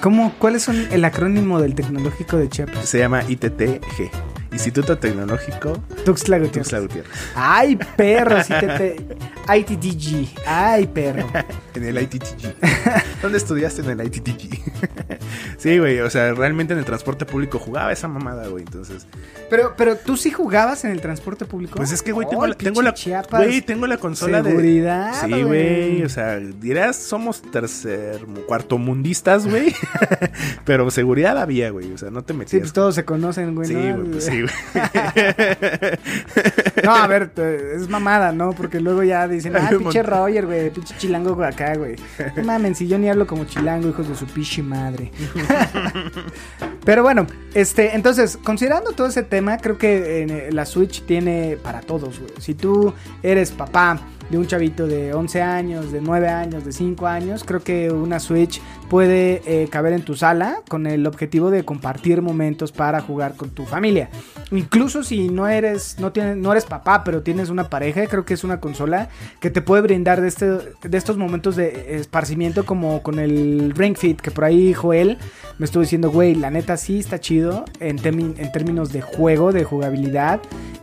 ¿Cómo, ¿Cuál es el acrónimo del tecnológico de Chiapas? Se llama ITTG. Instituto Tecnológico Tuxtla Gutiérrez. Tuxtla Gutiérrez. Ay, perro, sí te, te- ITDG. Ay, perro. En el ITTG. ¿Dónde estudiaste en el ITTG? sí, güey. O sea, realmente en el transporte público jugaba esa mamada, güey. Entonces, Pero, pero tú sí jugabas en el transporte público. Pues es que, güey, tengo, la, tengo, la, güey, tengo la consola Seguridad, de... Sí, güey. o sea, dirás, somos tercer, cuarto mundistas, güey. Pero seguridad había, güey, o sea, no te Sí, metías. pues todos se conocen, güey. Sí, ¿no? güey, pues sí, güey. No, a ver, es mamada, ¿no? Porque luego ya dicen, ah, pinche. Roger, güey, pinche chilango acá, güey. No mamen, si yo ni hablo como chilango, hijos de su pinche madre. Pero bueno, este, entonces, considerando todo ese tema, creo que eh, la Switch tiene para todos, güey. Si tú eres papá de un chavito de 11 años, de 9 años, de 5 años, creo que una Switch puede eh, caber en tu sala con el objetivo de compartir momentos para jugar con tu familia. Incluso si no eres, no tienes, no eres papá, pero tienes una pareja, creo que es una consola que te puede brindar de, este, de estos momentos de esparcimiento como con el Ring Fit, que por ahí Joel me estuvo diciendo, güey, la neta sí está chido en, en términos de juego, de jugabilidad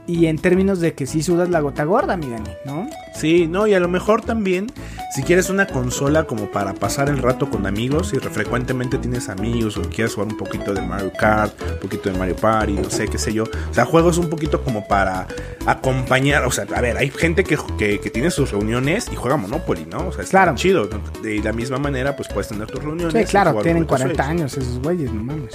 y en términos de que sí sudas la gota gorda, mi Dani, ¿no? Sí, no, y a lo mejor también, si quieres una consola como para pasar el rato con amigos, y frecuentemente tienes amigos o quieres jugar un poquito de Mario Kart, un poquito de Mario Party, no sé, qué sé yo. O sea, juegos un poquito como para acompañar, o sea, a ver, hay gente que, que, que tiene sus reuniones y juega Monopoly, ¿no? O sea, está Claro. chido. De la misma manera, pues puedes tener tus reuniones. Sí, claro, tienen con tu 40 Switch. años esos güeyes, no mames.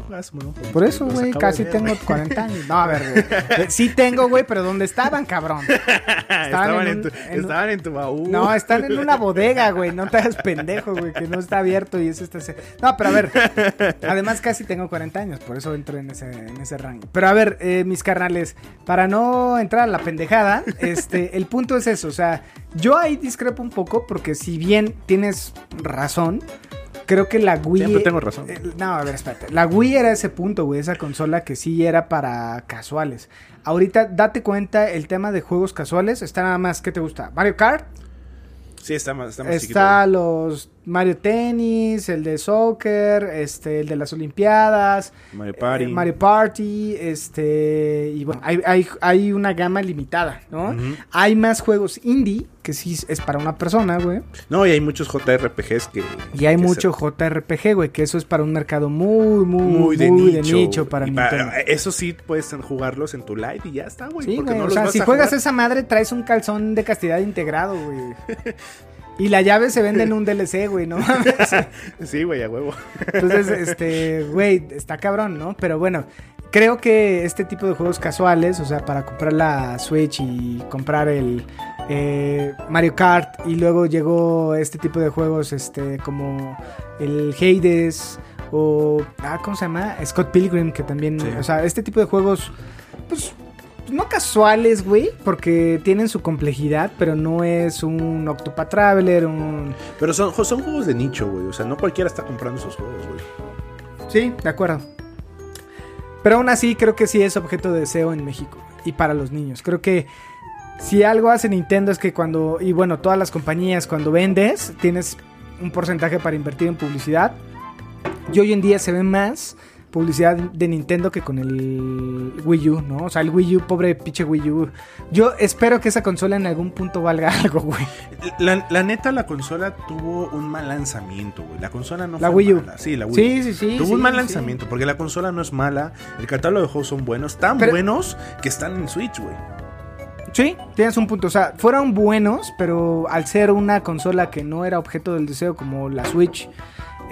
Monopoly. Por eso, güey, casi ver, tengo güey. 40 años. No, a ver, güey. Sí tengo, güey, pero ¿dónde estaban, cabrón? Estaban, en en, un- tu, en un- estaban en tu baúl. No, están en una bodega, güey. No te hagas pendejo, güey, que no está abierto y eso está... No, pero a ver, además casi tengo 40 años, por eso entro en ese, en ese rango. Pero a ver, eh, mis carnales, para no entrar a la pendejada, este, el punto es eso, o sea, yo ahí discrepo un poco porque si bien tienes razón, creo que la Wii... Siempre tengo razón. Eh, no, a ver, espérate. La Wii era ese punto, güey, esa consola que sí era para casuales. Ahorita, date cuenta, el tema de juegos casuales está nada más, ¿qué te gusta? Mario Kart, Sí, está más, está más chiquito. está los Mario Tennis, el de soccer, este, el de las Olimpiadas, Mario Party. eh, Mario Party, este, y bueno, hay, hay, hay una gama limitada, ¿no? Hay más juegos indie, que sí es para una persona, güey. No, y hay muchos JRPGs que. Y hay que mucho JRPG, güey, que eso es para un mercado muy, muy, muy de muy nicho. para Nintendo. Eso sí, puedes jugarlos en tu live y ya está, güey. Sí, porque güey, no o los sea, si juegas jugar. esa madre, traes un calzón de castidad integrado, güey. Y la llave se vende en un DLC, güey, ¿no? Sí, güey, a huevo. Entonces, este, güey, está cabrón, ¿no? Pero bueno, creo que este tipo de juegos casuales, o sea, para comprar la Switch y comprar el eh, Mario Kart, y luego llegó este tipo de juegos, este, como el Hades, o, ah, ¿cómo se llama? Scott Pilgrim, que también, Sí. o sea, este tipo de juegos, pues, no casuales, güey, porque tienen su complejidad, pero no es un Octopath Traveler, un... Pero son, son juegos de nicho, güey. O sea, no cualquiera está comprando esos juegos, güey. Sí, de acuerdo. Pero aún así creo que sí es objeto de deseo en México y para los niños. Creo que si algo hace Nintendo es que cuando, y bueno, todas las compañías, cuando vendes, tienes un porcentaje para invertir en publicidad. Y hoy en día se ve más publicidad de Nintendo que con el Wii U, ¿no? O sea, el Wii U, pobre pinche Wii U. Yo espero que esa consola en algún punto valga algo, güey. La, la neta, la consola tuvo un mal lanzamiento, güey. La consola no La fue Wii U. mala. Sí, la Wii Sí, U. sí, sí, Tuvo sí, un mal sí. lanzamiento, porque la consola no es mala. El catálogo de juegos son buenos, tan Pero- buenos que están en Switch, güey. Sí, tienes un punto. O sea, fueron buenos, pero al ser una consola que no era objeto del deseo como la Switch,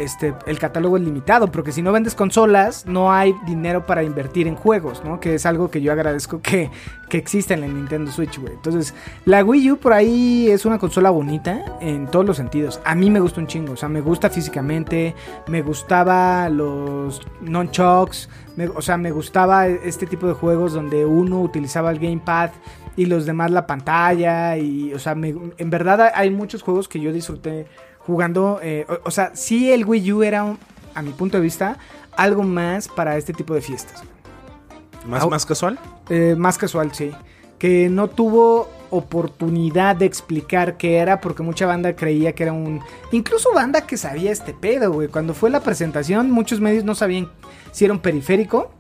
este, el catálogo es limitado. Porque si no vendes consolas, no hay dinero para invertir en juegos. Que es algo que yo agradezco que, que en la Nintendo Switch, güey. Entonces, la Wii U por ahí es una consola bonita en todos los sentidos. A mí me gusta un chingo. O sea, me gusta físicamente, me gustaba los nunchucks. me- o sea, me gustaba este tipo de juegos donde uno utilizaba el gamepad y los demás la pantalla y o sea en verdad hay muchos juegos que yo disfruté jugando eh, o, o sea sí el Wii U era un- a mi punto de vista algo más para este tipo de fiestas. Más, más casual. Eh, más casual sí. Que no tuvo oportunidad de explicar qué era porque mucha banda creía que era un incluso banda que sabía este pedo güey. Cuando fue la presentación muchos medios no sabían si era un periférico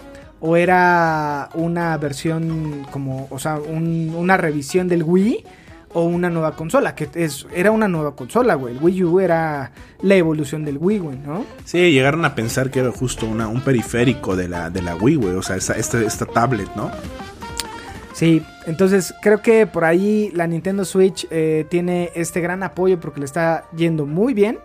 o era una versión como, o sea, un- una revisión del Wii o una nueva consola, que es, era una nueva consola, güey. El Wii U era la evolución del Wii, güey, ¿no? Sí, llegaron a pensar que era justo una, un periférico de la, de la Wii, güey. O sea, esta, esta tablet, ¿no? Sí, entonces creo que por ahí la Nintendo Switch eh, tiene este gran apoyo porque le está yendo muy bien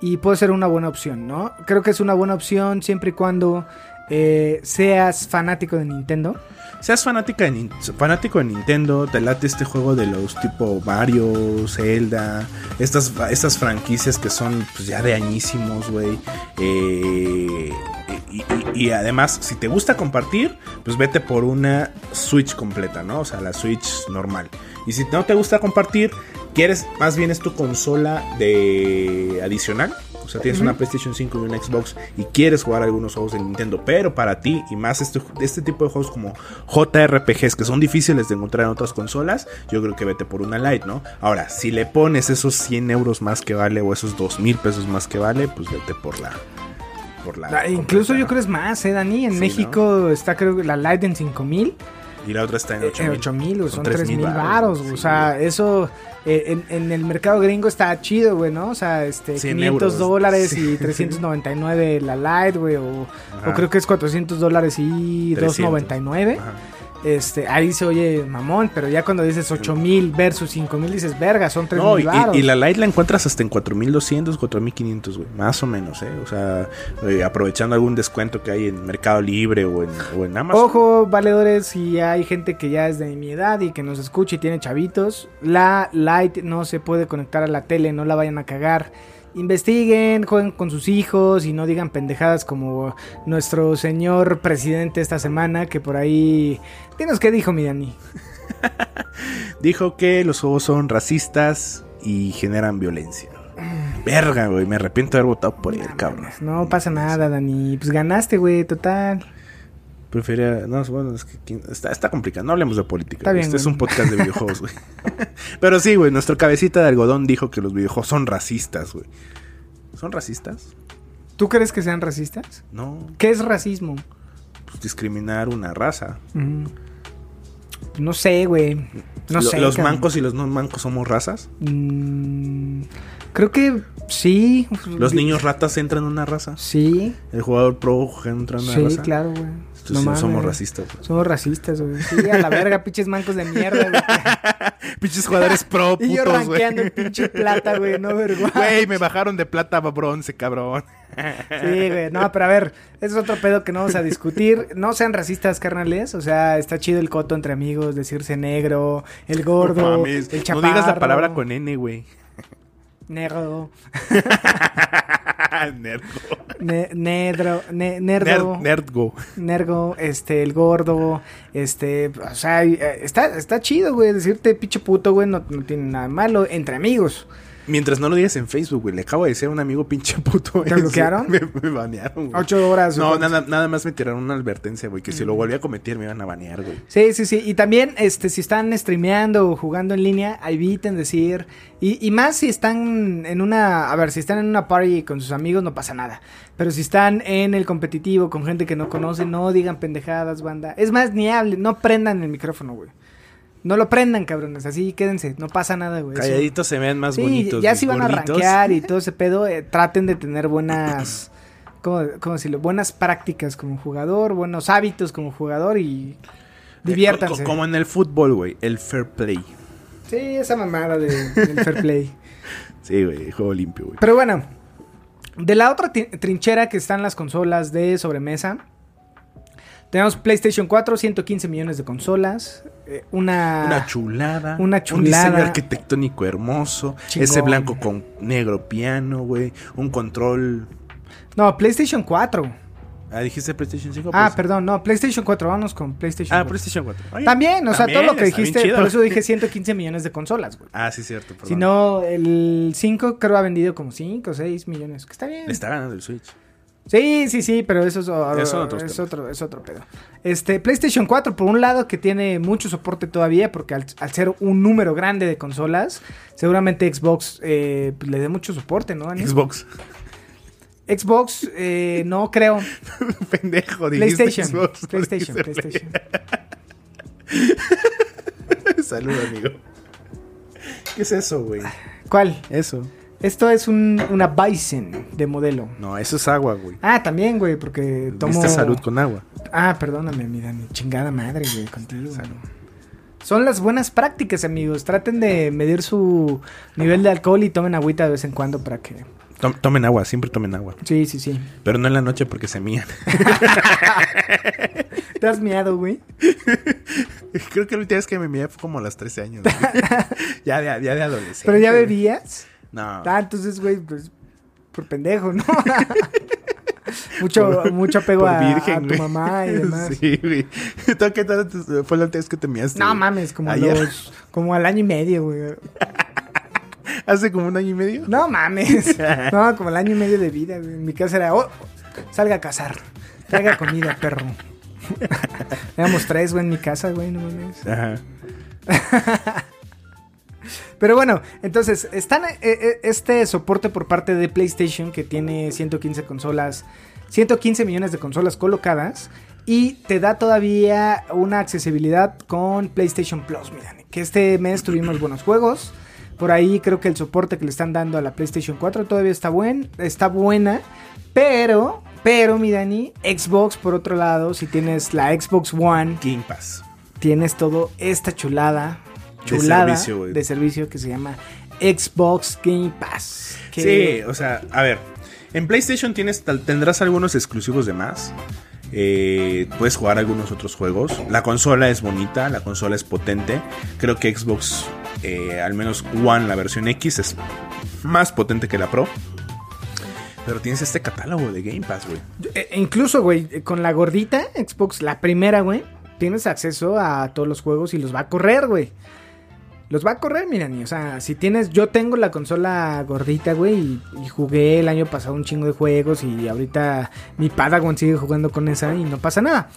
y puede ser una buena opción, ¿no? Creo que es una buena opción siempre y cuando eh, seas fanático de Nintendo. Seas fanática de fanático de Nintendo, te late este juego de los tipo Mario, Zelda, estas, estas franquicias que son pues, ya de añísimos, güey. Eh, y, y- y además, si te gusta compartir, pues vete por una Switch completa, ¿no? O sea, la Switch normal. Y si no te gusta compartir, quieres, más bien es tu consola de adicional. O sea, tienes una PlayStation 5 y una Xbox y quieres jugar algunos juegos de Nintendo, pero para ti y más este, este tipo de juegos como JRPGs que son difíciles de encontrar en otras consolas, yo creo que vete por una Lite, ¿no? Ahora, si le pones esos 100 euros más que vale o esos 2 mil pesos más que vale, pues vete por la... Por la Ah, Incluso yo creo es más, ¿eh, Dani? En Sí, México está creo que la Lite en 5000. Y la otra está en 8 En mil. 8 mil, son Son 3 3,000 mil varos, baros. sí, o sea, eso eh, en, en el mercado gringo está chido, güey, ¿no? O sea, este, 100 500 euros. dólares Sí. y 399 la Lite, güey. O, o creo que es 400 dólares y 300. 299. Ajá. Este, ahí se oye mamón, pero ya cuando dices 8 mil versus 5 mil dices, verga, son 3 No, y, y la Lite la encuentras hasta en 4200, 4500, güey. Más o menos, ¿eh? O sea, eh, aprovechando algún descuento que hay en Mercado Libre o en, o en Amazon. Ojo, valedores, si hay gente que ya es de mi edad y que nos escucha y tiene chavitos, la Lite no se puede conectar a la tele, no la vayan a cagar. Investiguen, jueguen con sus hijos y no digan pendejadas como nuestro señor presidente esta semana, que por ahí... Dinos qué dijo mi Dani. Dijo que los juegos son racistas y generan violencia. Verga, güey. Me arrepiento de haber votado por él, cabrón. No pasa nada, Dani. Pues ganaste, güey, total. Prefería. No, bueno, es que ¿quién- está, está complicado. No hablemos de política. Está bien, este es un podcast de videojuegos, güey. Pero sí, güey. Nuestro cabecita de algodón dijo que los videojuegos son racistas, güey. ¿Son racistas? ¿Tú crees que sean racistas? No. ¿Qué es racismo? Pues discriminar una raza. Mm. No sé, güey. No Lo- sé. ¿Los cabrón. mancos y los no mancos somos razas? Mm, creo que sí. ¿Los niños ratas entran en una raza? Sí, ¿El jugador pro entra en una sí, raza? claro, güey. Entonces No mames. somos racistas. güey. Somos racistas, güey. Sí, a la verga, pinches mancos de mierda, güey. Pinches jugadores pro, Y yo putos, rankeando en pinche plata, güey, no vergüenza. Güey, me bajaron de plata a bronce, cabrón. Sí, güey. No, pero a ver, ese es otro pedo que no vamos a discutir. No sean racistas, carnales. O sea, está chido el coto entre amigos, decirse negro, el gordo, No mames, el no chaparro. digas la palabra con N, güey. Negro. Nergo. Ne- nedro. ne- nerdo. Nergo, este, el gordo, este, o sea, eh, está, está chido, güey, decirte pinche puto, güey, no, no tiene nada malo, entre amigos. Mientras no lo digas en Facebook, güey. Le acabo de decir a un amigo pinche puto. ¿Te ese. bloquearon? Me, me banearon, güey. Ocho horas. No, nada, nada más me tiraron una advertencia, güey. Que si lo Mm. volví a cometer me iban a banear, güey. Sí, sí, sí. Y también, este, si están streameando o jugando en línea, eviten decir. Y, y más si están en una. A ver, si están en una party con sus amigos, no pasa nada. Pero si están en el competitivo con gente que no conoce, no digan pendejadas, banda. Es más, ni hablen, no prendan el micrófono, güey. No lo prendan, cabrones. Así quédense, no pasa nada, güey. Calladitos se ven más Sí, bonitos. ya si van a rankear y todo ese pedo, eh, traten de tener buenas, ¿cómo, cómo decirlo? Buenas prácticas como jugador, buenos hábitos como jugador y diviértanse. Co- Como en el fútbol, güey. El fair play. Sí, esa mamada de, del fair play. Sí, güey. Juego limpio, güey. Pero bueno, de la otra trinchera que están las consolas de sobremesa, tenemos PlayStation 4, 115 millones de consolas, eh, una... Una chulada. una Un diseño arquitectónico hermoso. Chingón. Ese blanco con negro piano, güey. Un control. No, PlayStation 4. Ah, dijiste PlayStation 5. Ah, pues- perdón, no, PlayStation 4, vamos con PlayStation Ah, 4. PlayStation 4. Oye, También, o sea, todo lo que dijiste, por eso dije 115 millones de consolas, güey. Ah, sí, cierto. Perdón. Si no, el 5 creo ha vendido como 5 o 6 millones, que está bien. Le está ganando el Switch. Sí, sí, sí, pero eso es, otro, es otro pedo. Este, PlayStation 4, por un lado, que tiene mucho soporte todavía, porque al, al ser un número grande de consolas, seguramente Xbox eh, pues, le dé mucho soporte, ¿no? Ani? Xbox. Xbox, eh, no creo. Pendejo, PlayStation. Xbox. PlayStation, PlayStation. Play- Salud, amigo. ¿Qué es eso, güey? ¿Cuál? Eso. Esto es un, una Bison de modelo. No, eso es agua, güey. Ah, también, güey, porque tomo... Viste salud con agua. Ah, perdóname, mi Dani. Chingada madre, güey, contigo. Son las buenas prácticas, amigos. Traten de medir su nivel de alcohol y tomen agüita de vez en cuando para que... Tom- tomen agua, siempre tomen agua. Sí, sí, sí. Pero no en la noche porque se mían. ¿Te has miado, güey? Creo que la última vez que me mié fue como a los 13 años. ya, de, ya de adolescente. ¿Pero ya bebías? No. Ah, entonces, güey, pues... Por pendejo, ¿no? mucho, mucho apego a, virgen, a tu güey. mamá y demás. Sí, güey. ¿Tú qué tal fue la última vez que te miaste? No güey? mames, como, los, como al año y medio, güey. ¿Hace como un año y medio? No mames. No, como el año y medio de vida, güey. En mi casa era, oh, salga a cazar. Traiga comida, perro. Éramos tres, güey, en mi casa, güey, no mames. Ajá. Pero bueno, entonces, están eh, eh, este soporte por parte de PlayStation que tiene 115 consolas, 115 millones de consolas colocadas. Y te da todavía una accesibilidad con PlayStation Plus, miren. Que este mes tuvimos buenos juegos. Por ahí creo que el soporte que le están dando a la PlayStation 4 todavía está buen, está buena. Pero, pero, mi Dani, Xbox por otro lado, si tienes la Xbox One, Game Pass. tienes todo esta chulada, De servicio, güey. de servicio que se llama Xbox Game Pass. que- Sí, o sea, a ver. En PlayStation tienes, tendrás algunos exclusivos de más. Eh, puedes jugar algunos otros juegos. La consola es bonita, la consola es potente. Creo que Xbox, eh, al menos One, la versión X, es más potente que la Pro. Pero tienes este catálogo de Game Pass, güey. Eh, incluso, güey, con la gordita Xbox, la primera, güey, tienes acceso a todos los juegos y los va a correr, güey. Los va a correr, mira, ni, o sea, si tienes, yo tengo la consola gordita, güey, y, y jugué el año pasado un chingo de juegos y ahorita mi Padawan sigue jugando con esa y no pasa nada.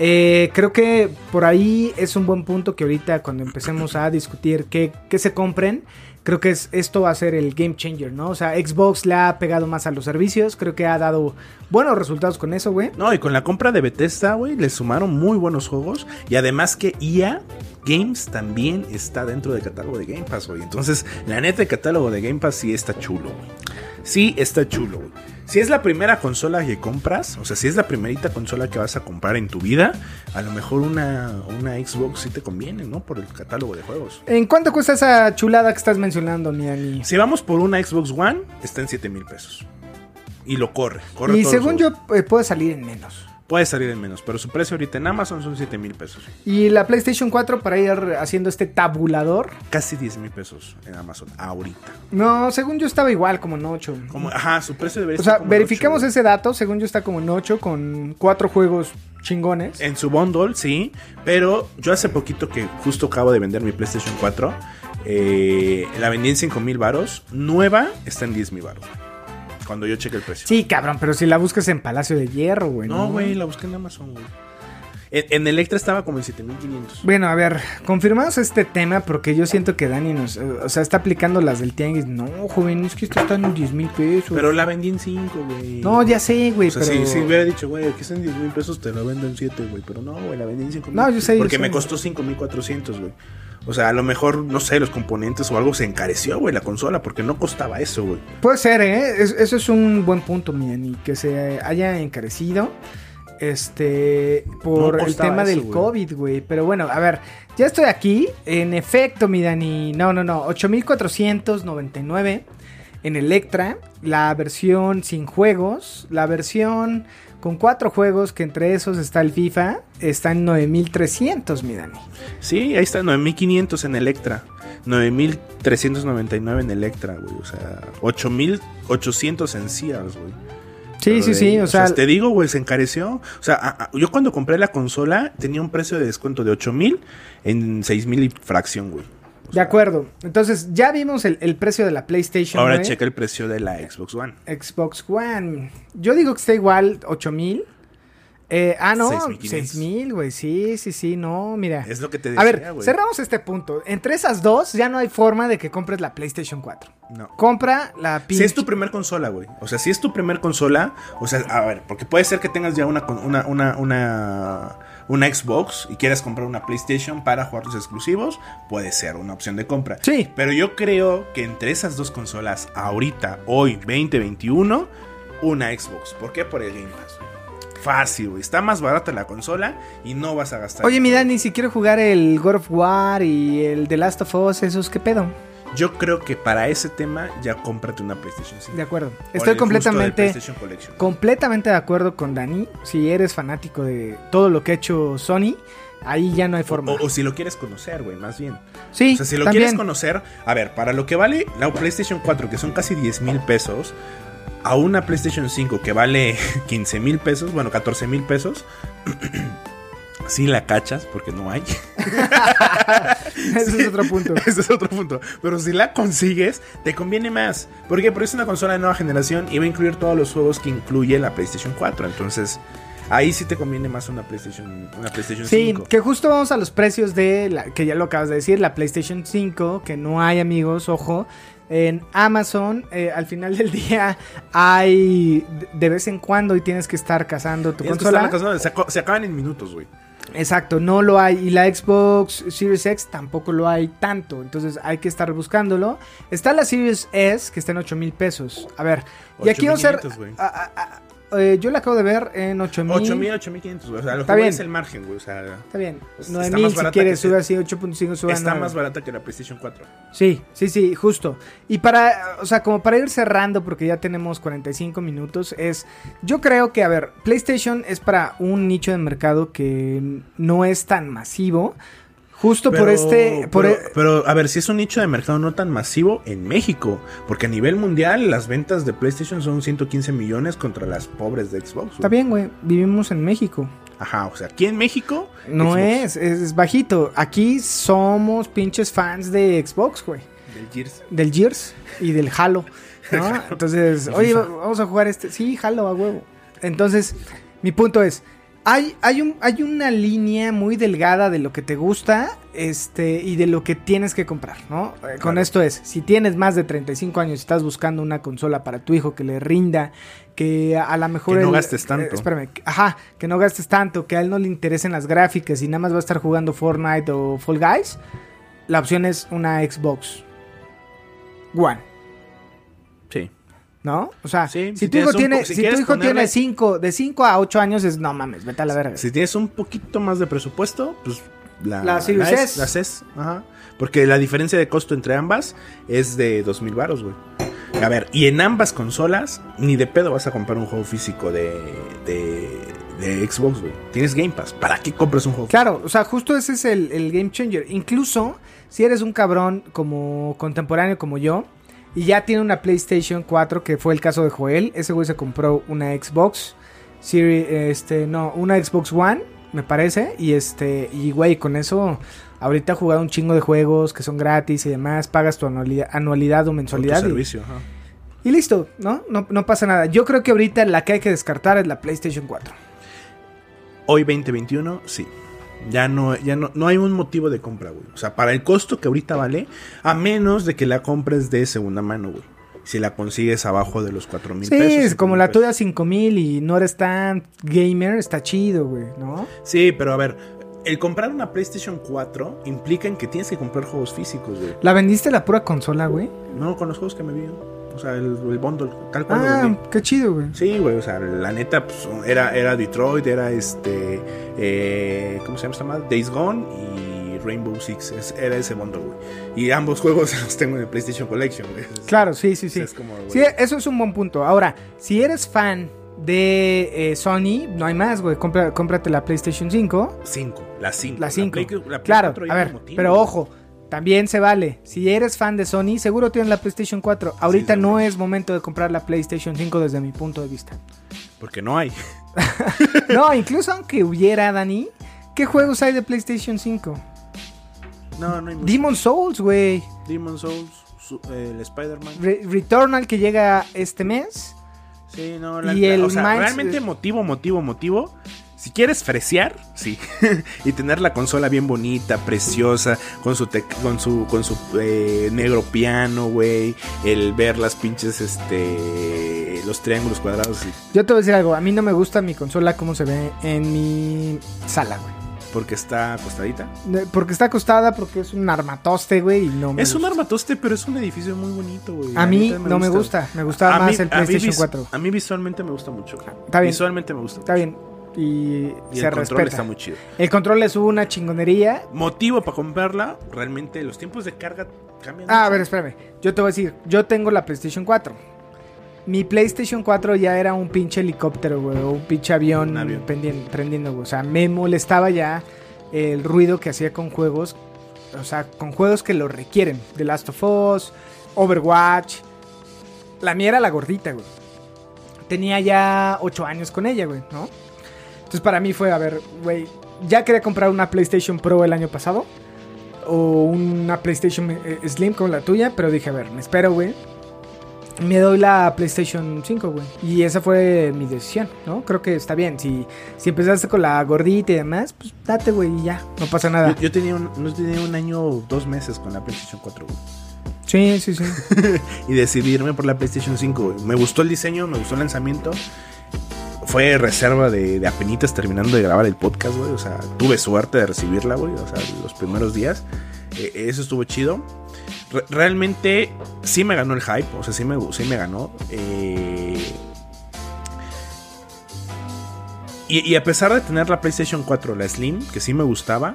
Eh, creo que por ahí es un buen punto que ahorita cuando empecemos a discutir qué, qué se compren, creo que es, esto va a ser el game changer, ¿no? O sea, Xbox le ha pegado más a los servicios, creo que ha dado buenos resultados con eso, güey. No, y con la compra de Bethesda, güey, le sumaron muy buenos juegos. Y además que EA Games también está dentro del catálogo de Game Pass, güey. Entonces, la neta, el catálogo de Game Pass sí está chulo. Sí está chulo, güey. Si es la primera consola que compras, o sea, si es la primerita consola que vas a comprar en tu vida, a lo mejor una, una Xbox sí te conviene, ¿no? Por el catálogo de juegos. ¿En cuánto cuesta esa chulada que estás mencionando, Niani? Si vamos por una Xbox One, está en 7 mil pesos. Y lo corre, corre Y según yo, eh, puede salir en menos. Puede salir en menos, pero su precio ahorita en Amazon son 7 mil pesos. Y la PlayStation 4 para ir haciendo este tabulador. Casi 10 mil pesos en Amazon ahorita. No, según yo estaba igual, como en 8. Como, ajá, su precio debería O sea, en ocho, ese dato. Según yo está como en 8 con cuatro juegos chingones. En su bundle, sí. Pero yo hace poquito que justo acabo de vender mi PlayStation 4. eh, la vendí en 5 mil varos. Nueva está en 10 mil varos. Cuando yo cheque el precio. Sí, cabrón, pero si la buscas en Palacio de Hierro, güey. No, güey, la busqué en Amazon, güey. En, en Electra estaba como en 7500. Bueno, a ver, confirmamos este tema porque yo siento que Dani nos, eh, o sea, está aplicando las del tianguis. No, joven, es que esto está en 10 mil pesos. Pero la vendí en 5, güey. No, ya sé, güey, O sea, pero... si, si hubiera dicho, güey, aquí están 10 mil pesos, te la vendo en 7, güey. Pero no, güey, la vendí en 5 mil. No, yo sé, yo Porque sé. me costó 5400, güey. O sea, a lo mejor, no sé, los componentes o algo se encareció, güey, la consola, porque no costaba eso, güey. Puede ser, ¿eh? Es- eso es un buen punto, miren, y que se haya encarecido. Este, por No el tema eso, del. COVID, güey. Pero bueno, a ver, ya estoy aquí. En efecto, mi Dani. No, no, no. 8499 en Electra. La versión sin juegos. La versión con cuatro juegos, que entre esos está el FIFA. Está en 9300, mi Dani. Sí, ahí está, 9500 en Electra. 9399 en Electra, güey. O sea, 8800 en Sears, güey. Sí, Pero sí, de sí. O sea, te digo, güey, se encareció. O sea, a- a- yo cuando compré la consola tenía un precio de descuento de 8000 en 6000 y fracción, güey. De acuerdo. Entonces, ya vimos el, el precio de la PlayStation. Ahora checa el precio de la Xbox One. Xbox One. Yo digo que está igual, 8000. Eh, ah, no, 6,500. 6000, güey. Sí, sí, sí, no, mira. Es lo que te decía, A ver, cerramos este punto. Entre esas dos, ya no hay forma de que compres la PlayStation 4. No. Compra la Si pinche. es tu primer consola, güey. O sea, si es tu primer consola, o sea, a ver, porque puede ser que tengas ya una, una, una, una, una Xbox y quieras comprar una PlayStation para jugar tus exclusivos, puede ser una opción de compra. Sí. Pero yo creo que entre esas dos consolas, ahorita, hoy, 2021, una Xbox. ¿Por qué? Por el Game Pass. Fácil, güey. Está más barata la consola y no vas a gastar. Oye, mi Dani, si quiero jugar el God of War y el The Last of Us, esos, ¿qué pedo? Yo creo que para ese tema ya cómprate una PlayStation 5. De acuerdo. Estoy completamente. Completamente de acuerdo con Dani. Si eres fanático de todo lo que ha hecho Sony, ahí ya no hay forma. O, o si lo quieres conocer, güey, más bien. sí, O sea, si lo también. quieres conocer, a ver, para lo que vale la PlayStation 4, que son casi 10 mil pesos, a una PlayStation 5 que vale 15 mil pesos, bueno, 14 mil pesos, sí la cachas, porque no hay. Ese es otro punto. Ese es otro punto. Pero si la consigues, te conviene más. ¿Por qué? Porque es una consola de nueva generación y va a incluir todos los juegos que incluye la PlayStation 4. Entonces, ahí sí te conviene más una PlayStation, una PlayStation Sí, 5. que justo vamos a los precios de, la, que ya lo acabas de decir, la PlayStation 5, que no hay amigos, ojo. En Amazon, eh, al final del día, hay de- vez en cuando y tienes que estar cazando tu Tienes que consola. estar se acaban en minutos, güey. Exacto, no lo hay. Y la Xbox Series X tampoco lo hay tanto. Entonces hay que estar buscándolo. Está la Series S, que está en 8 mil pesos. A ver, y aquí vamos a hacer. 8,500, güey. a- a- a- eh, yo la acabo de ver en 8 mil. 8000, 8500, güey. O sea, lo Está que bien. es el margen, güey. O sea, Está bien. Está 9 más mil si barata quieres, sube así 8.5, sube está 9. más barata que la PlayStation 4. Sí, sí, sí, justo. Y para, o sea, como para ir cerrando, porque ya tenemos 45 minutos, es, yo creo que, a ver, PlayStation es para un nicho de mercado que no es tan masivo. Justo por este, por pero, e- pero, a ver, si es un nicho de mercado no tan masivo en México, porque a nivel mundial las ventas de PlayStation son 115 millones contra las pobres de Xbox. güey. Está bien, güey, vivimos en México. Ajá, o sea, aquí en México No Xbox. es, es, es bajito. Aquí somos pinches fans de Xbox, güey. Del Gears. Del Gears y del Halo. ¿no? Entonces, oye, vamos a jugar este. Sí, Halo a huevo. Entonces, mi punto es. Hay, hay, un, hay una línea muy delgada de lo que te gusta este, y de lo que tienes que comprar, ¿no? Eh, Con esto es, si tienes más de 35 años y estás buscando una consola para tu hijo que le rinda, que a, lo mejor... Que no él- gastes tanto. eh, espérame, ajá, que no gastes tanto, que a él no le interesen las gráficas y nada más va a estar jugando Fortnite o Fall Guys, la opción es una Xbox One. ¿No? O sea, Sí, si, si tu hijo tiene, si si tu hijo ponerle- tiene cinco, de 5 a 8 años es no mames, vete a la verga. Si tienes un poquito más de presupuesto, pues la, La Series la S. La S, ajá. Porque la diferencia de costo entre ambas es de 2000 baros, güey. A ver, y en ambas consolas, ni de pedo vas a comprar un juego físico de, de, de Xbox, güey. Tienes Game Pass. ¿Para qué compras un juego Claro, o sea, justo ese es el, el game changer. Incluso si eres un cabrón como contemporáneo como yo y ya tiene una PlayStation 4, que fue el caso de Joel, ese güey se compró una Xbox, Series, este, no, una Xbox One me parece. Y este, y güey, con eso, ahorita he jugado un chingo de juegos que son gratis y demás. Pagas tu anualidad, anualidad o mensualidad. y- servicio, ajá. Y, listo, ¿no? ¿no? No pasa nada. Yo creo que ahorita la que hay que descartar es la PlayStation 4. Hoy 2021, sí. Ya no, ya no, no hay un motivo de compra, güey. O sea, para el costo que ahorita vale, a menos de que la compres de segunda mano, güey. Si la consigues abajo de los 4 mil Sí, pesos. es cinco como mil la tuya 5000 y no eres tan gamer, está chido, güey, ¿no? Sí, pero a ver, el comprar una PlayStation 4 implica en que tienes que comprar juegos físicos, güey. ¿La vendiste la pura consola, güey? No, con los juegos que me vi. O sea, el, el bundle, tal cual Ah, qué chido, güey. Sí, güey, o sea, la neta, pues, era, era Detroit, era este, eh, ¿cómo se llama esta madre? Days Gone y Rainbow Six, es- era ese bundle, güey. Y ambos juegos los tengo en el PlayStation Collection, güey. Claro, sí, sí, sí. es como, güey, Sí, eso es un buen punto. Ahora, si eres fan de eh, Sony, no hay más, güey. Compra- cómprate la PlayStation 5. cinco, la 5. La 5. Claro, a ver, pero ojo, también se vale. Si eres fan de Sony, seguro tienes la PlayStation 4. Ahorita sí, no es momento de comprar la PlayStation 5 desde mi punto de vista. Porque no hay. No, incluso aunque hubiera, Dani, ¿qué juegos hay de PlayStation 5? No, no hay mucho. Demon Souls, güey. Demon Souls, su- eh, el Spider-Man. Re- Returnal que llega este mes. Sí, no, la, Y el o sea, realmente motivo, motivo, motivo. Si quieres fresear, sí. y tener la consola bien bonita, preciosa, con su tec- con su con su eh, negro piano, güey, el ver las pinches este los triángulos cuadrados y- Yo te voy a decir algo, a mí no me gusta mi consola como se ve en mi sala, güey. porque está acostadita. Porque está acostada, porque es un armatoste, güey, y no me Es un armatoste, pero es un edificio muy bonito, güey. A mí no me gusta, me gustaba A mí- más el a PlayStation vis- 4. A mí visualmente me gusta mucho. Está bien. Visualmente me gusta. Está bien, y, Y se el control está muy chido. El control es una chingonería. Motivo para comprarla, realmente los tiempos de carga cambian. Ah, a ver, espérame. Yo te voy a decir, yo tengo la PlayStation 4. Mi PlayStation 4 ya era un pinche helicóptero, güey, un pinche avión, Un avión. prendiendo, güey. O sea, me molestaba ya el ruido que hacía con juegos, o sea, con juegos que lo requieren. The Last of Us, Overwatch. La mía era la gordita, güey. Tenía ya 8 años con ella, güey, ¿no? Entonces para mí fue, a ver, güey, ya quería comprar una PlayStation Pro el año pasado. O una PlayStation eh, Slim como la tuya, pero dije, a ver, me espero, güey. Me doy la PlayStation 5, güey. Y esa fue mi decisión, ¿no? Creo que está bien. Si, si empezaste con la gordita y demás, pues date, güey, y ya. No pasa nada. Yo, yo tenía un, no tenía un año o dos meses con la PlayStation 4, güey. Sí, sí, sí. Y decidí irme por la PlayStation 5, güey. Me gustó el diseño, me gustó el lanzamiento. Fue reserva de, de apenitas terminando de grabar el podcast, güey. O sea, tuve suerte de recibirla, güey. O sea, los primeros días. Eh, eso estuvo chido. Re- realmente sí me ganó el hype. O sea, sí me, sí me ganó. Eh, y, y a pesar de tener la PlayStation 4, la Slim, que sí me gustaba,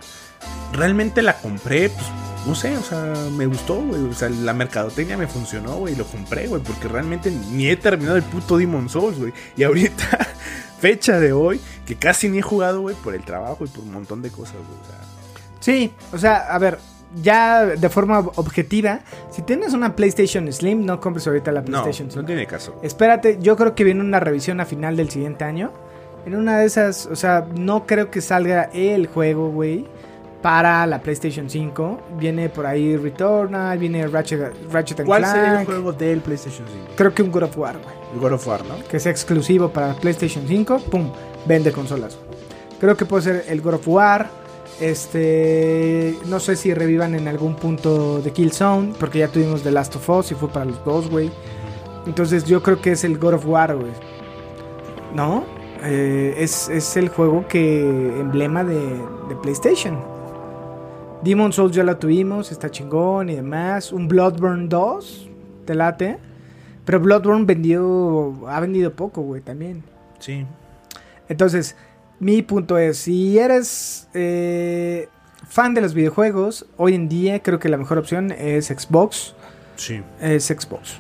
realmente la compré, pues, no sé, o sea, me gustó, güey. O sea, la mercadotecnia me funcionó, güey. Lo compré, güey, porque realmente ni he terminado el puto Demon Souls, güey. Y ahorita, fecha de hoy, que casi ni he jugado, güey, por el trabajo y por un montón de cosas, güey. O sea, Sí, o sea, a ver, ya de forma objetiva, si tienes una PlayStation Slim, no compres ahorita la no, PlayStation 5. no tiene caso. Espérate, yo creo que viene una revisión a final del siguiente año. En una de esas, o sea, no creo que salga el juego, güey, para la PlayStation 5. Viene por ahí Returnal, viene Ratchet, Ratchet ¿Cuál Clank. sería el juego del PlayStation 5? Creo que un God of War, güey. El God of War, ¿no? Que sea exclusivo para PlayStation 5, pum, vende consolas. Creo que puede ser el God of War. Este, no sé si revivan en algún punto de Killzone, porque ya tuvimos The Last of Us y fue para los dos, güey. Entonces yo creo que es el God of War, güey. ¿No? Eh, es, es el juego que emblema de, de PlayStation. Demon Souls ya lo tuvimos, está chingón y demás. Un Bloodborne 2, te late. Pero Bloodborne vendió, ha vendido poco, güey, también. Sí. Entonces, mi punto es, si eres eh, fan de los videojuegos, hoy en día creo que la mejor opción es Xbox. Sí. Es Xbox.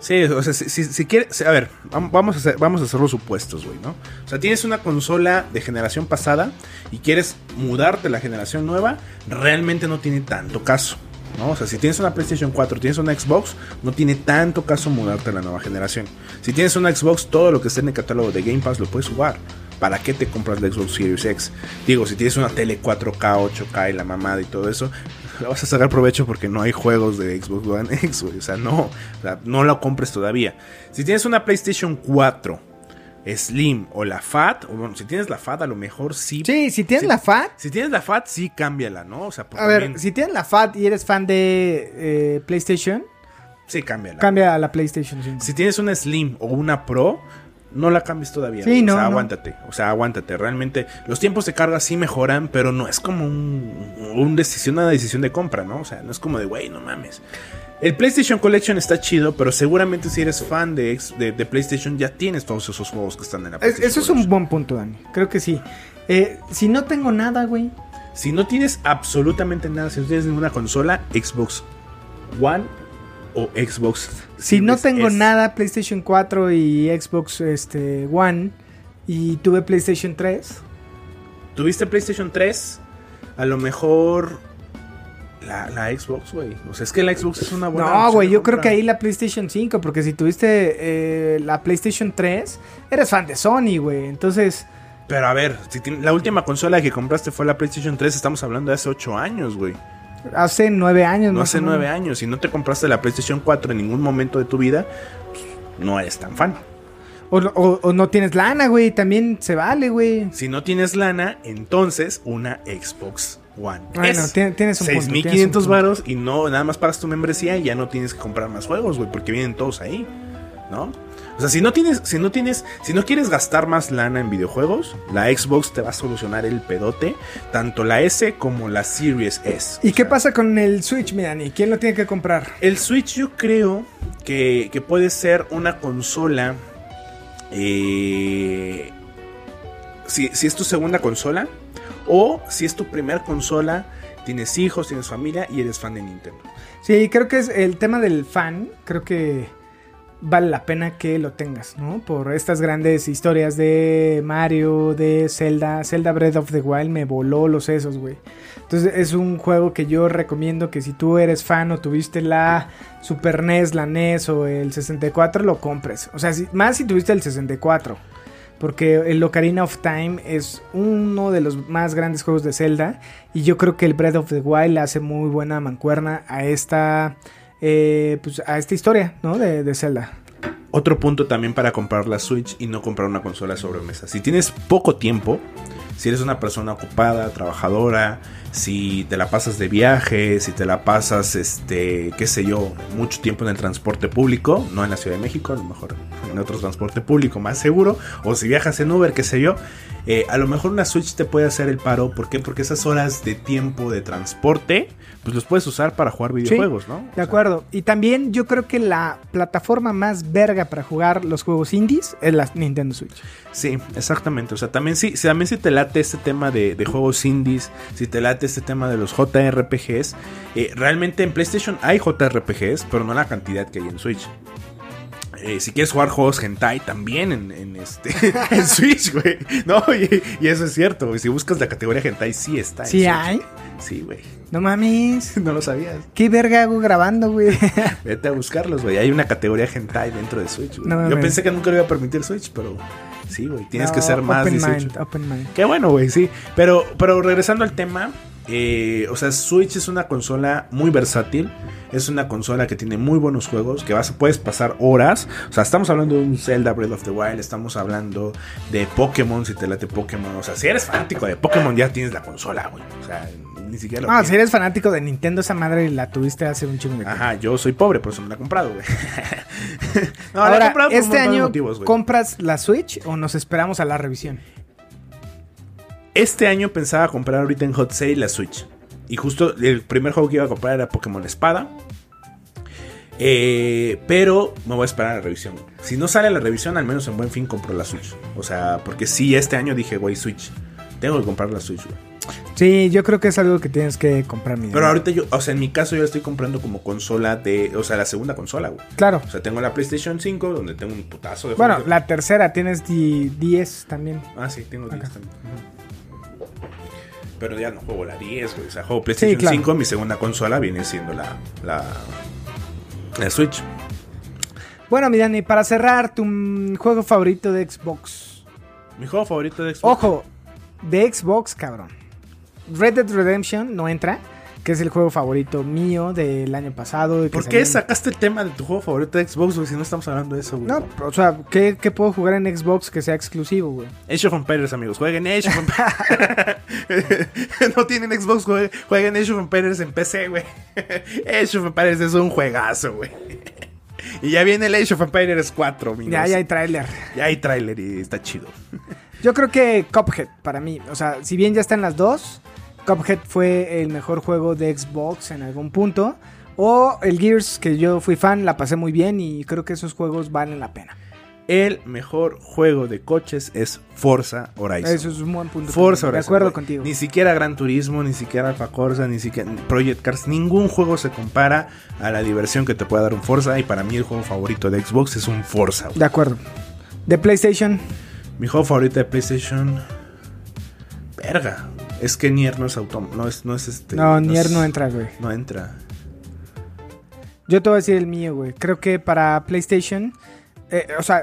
Sí, o sea, si, si, quieres, a ver, vam- vamos a hacer, vamos a hacer los supuestos, güey, ¿no? O sea, tienes una consola de generación pasada y quieres mudarte a la generación nueva, realmente no tiene tanto caso, ¿no? O sea, si tienes una PlayStation 4, tienes una Xbox, no tiene tanto caso mudarte a la nueva generación. Si tienes una Xbox, todo lo que esté en el catálogo de Game Pass lo puedes jugar. ¿para qué te compras la Xbox Series X? Digo, si tienes una tele 4K, 8K y la mamada y todo eso, la vas a sacar provecho porque no hay juegos de Xbox One X, güey. O sea, no, o sea, no la compres todavía. Si tienes una PlayStation 4 Slim o la Fat, o bueno, si tienes la Fat, a lo mejor sí. Sí, si tienes la FAT. Si tienes la Fat, sí cámbiala, ¿no? O sea, A ver, si tienes la FAT y eres fan de eh, PlayStation, sí cámbiala. cambia a la PlayStation 5. Si tienes una Slim o una Pro, no la cambies todavía. Sí, no, O sea, no. aguántate. O sea, aguántate. Realmente, los tiempos de carga sí mejoran, pero no es como un, un decisión, una decisión de compra, ¿no? O sea, no es como de, güey, no mames. El PlayStation Collection está chido, pero seguramente si eres fan de, de, de PlayStation ya tienes todos esos juegos que están en la PlayStation eso es un buen punto, Dani. Creo que sí. Eh, si no tengo nada, güey. Si no tienes absolutamente nada, si no tienes ninguna consola, Xbox One o Xbox. Si no tengo S. nada, PlayStation 4 y Xbox este, One, y tuve PlayStation 3, tuviste PlayStation 3, a lo mejor la, la Xbox, güey. O sea, es que la Xbox es una buena. No, güey, yo creo que ahí la PlayStation 5, porque si tuviste eh, la PlayStation 3, eres fan de Sony, güey. Entonces, Pero a ver, si la última consola que compraste fue la PlayStation 3, estamos hablando de hace 8 años, güey. Hace nueve años, No hace. 9 años. Si no te compraste la PlayStation 4 en ningún momento de tu vida, pues, no eres tan fan. O, o- o no tienes lana, güey, también se vale, güey. Si no tienes lana, entonces una Xbox One. Bueno, S. tien- tienes un punto, tienes un 6500 punto. varos y no nada más pagas tu membresía y ya no tienes que comprar más juegos, güey, porque vienen todos ahí, ¿no? O sea, si no tienes si no tienes si no quieres gastar más lana en videojuegos, la Xbox te va a solucionar el pedote, tanto la S como la Series S. ¿Y O qué sea, pasa con el Switch, mi Dani? ¿Quién lo tiene que comprar? El Switch yo creo que, que puede ser una consola. eh, si, si es tu segunda consola. O si es tu primera consola. Tienes hijos, tienes familia y eres fan de Nintendo. Sí, creo que es el tema del fan, creo que vale la pena que lo tengas, ¿no? Por estas grandes historias de Mario, de Zelda, Zelda Breath of the Wild me voló los sesos, güey. Entonces es un juego que yo recomiendo que si tú eres fan o tuviste la Super NES, la NES o el 64, lo compres. O sea, más si tuviste el 64. Porque el Ocarina of Time es uno de los más grandes juegos de Zelda. Y yo creo que el Breath of the Wild hace muy buena mancuerna a esta. Eh, pues a esta historia, ¿no? De, Zelda. Otro punto también para comprar la Switch y no comprar una consola de sobremesa. Si tienes poco tiempo, si eres una persona ocupada, trabajadora, si te la pasas de viaje, si te la pasas, este, qué sé yo, mucho tiempo en el transporte público, no en la Ciudad de México, a lo mejor en otro transporte público más seguro, o si viajas en Uber, qué sé yo, eh, a lo mejor una Switch te puede hacer el paro. ¿Por qué? Porque esas horas de tiempo de transporte, pues los puedes usar para jugar videojuegos, ¿no? O De sea, acuerdo. Y también yo creo que la plataforma más verga para jugar los juegos indies es la Nintendo Switch. Sí, exactamente. O sea, también sí, también si te late este tema de, de juegos indies, si te late este tema de los JRPGs, eh, realmente en PlayStation hay JRPGs, pero no la cantidad que hay en Switch. Eh, si quieres jugar juegos hentai también en, en este en Switch, güey. No, y, y eso es cierto, güey. Si buscas la categoría hentai, sí está. en ¿Sí Switch. hay? Sí, güey. No mames. No lo sabías. ¿Qué verga hago grabando, güey? Vete a buscarlos, güey. Hay una categoría hentai dentro de Switch, güey. No Yo pensé que nunca lo iba a permitir Switch, pero sí, güey. Tienes que ser más open 18. mind, open mind. Qué bueno, güey, sí. Pero, pero regresando al tema, eh, o sea, Switch es una consola muy versátil. Es una consola que tiene muy buenos juegos, que vas, puedes pasar horas. O sea, estamos hablando de un Zelda Breath of the Wild, estamos hablando de Pokémon, si te late Pokémon. O sea, si eres fanático de Pokémon, ya tienes la consola, güey. O sea, ni siquiera lo No, si eres fanático de Nintendo, esa madre la tuviste hace un chingo de tiempo. Ajá, yo soy pobre, por eso me la he comprado, güey. no, la he Ahora, comprado por este año, motivos. ¿compras la Switch o nos esperamos a la revisión? Este año pensaba comprar ahorita en Hot Sale la Switch. Y justo el primer juego que iba a comprar era Pokémon Espada. Eh, pero me voy a esperar a la revisión. Si no sale la revisión, al menos en buen fin compro la Switch. O sea, porque sí, este año dije, güey, Switch. Tengo que comprar la Switch, güey. Sí, yo creo que es algo que tienes que comprar, mi Pero ahorita yo, o sea, en mi caso yo estoy comprando como consola de, o sea, la segunda consola, güey. Claro. O sea, tengo la PlayStation 5, donde tengo un putazo de Bueno, juegos la tercera, tienes di- 10 también. Ah, sí, tengo 10 Acá. también. Pero ya no juego la 10, güey. O sea, juego PlayStation claro. 5. Mi segunda consola viene siendo la, la, la Switch. Bueno, mi Dani, para cerrar, tu juego favorito de Xbox. Mi juego favorito de Xbox. Ojo, de Xbox, cabrón. Red Dead Redemption no entra, que es el juego favorito mío del año pasado. que ¿Por qué sacaste el tema de tu juego favorito de Xbox, güey? Si no estamos hablando de eso, güey. No, o sea, ¿qué, qué puedo jugar en Xbox que sea exclusivo, güey? Age of Empires, amigos. Jueguen Age of Empires. no tienen Xbox, jue- jueguen Age of Empires en PC, güey. Age of Empires es un juegazo, güey. y ya viene el Age of Empires 4, amigos. Ya, ya hay tráiler. Ya hay tráiler y está chido. Yo creo que Cuphead, para mí, o sea, si bien ya están las dos, Cuphead fue el mejor juego de Xbox en algún punto. O el Gears, que yo fui fan, la pasé muy bien y creo que esos juegos valen la pena. El mejor juego de coches es Forza Horizon. Eso es un buen punto. Forza de Horizon. acuerdo güey. contigo. Ni siquiera Gran Turismo, ni siquiera Alfa Corsa, ni siquiera Project Cars. Ningún juego se compara a la diversión que te puede dar un Forza. Y para mí el juego favorito de Xbox es un Forza. De acuerdo. De PlayStation, Mi juego favorito de PlayStation. Verga. Es que Nier no es autom no es, no es este. no, Nier es- no entra, güey. No entra. Yo te voy a decir el mío, güey. Creo que para PlayStation, eh, o sea,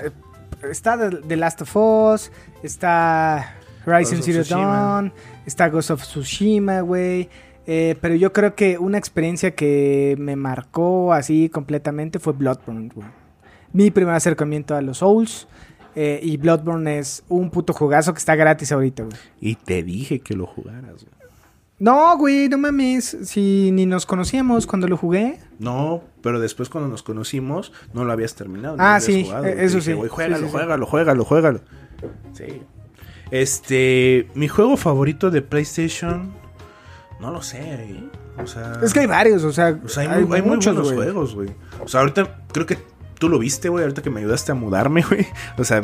está The, Last of Us, está Horizon Ghost Zero. Dawn, está Ghost of Tsushima, güey. Eh, pero yo creo que una experiencia que me marcó así completamente fue Bloodborne, güey. Mi primer acercamiento a los Souls. Eh, y Bloodborne es un puto jugazo que está gratis ahorita, güey. Y te dije que lo jugaras, güey. No, güey, no mames. Si ni nos conocíamos cuando lo jugué. No, pero después cuando nos conocimos, no lo habías terminado. no Ah, habías sí, jugado. eh, eso dije, sí. "Güey, Sí, juégalo, sí, sí. juégalo, juégalo, juégalo. Sí. Este, mi juego favorito de PlayStation, no lo sé, ¿eh? O sea, Es que hay varios, o sea, o sea, hay, muy, hay muy muchos, buenos juegos, güey. O sea, ahorita creo que tú lo viste, güey, ahorita que me ayudaste a mudarme, güey. O sea,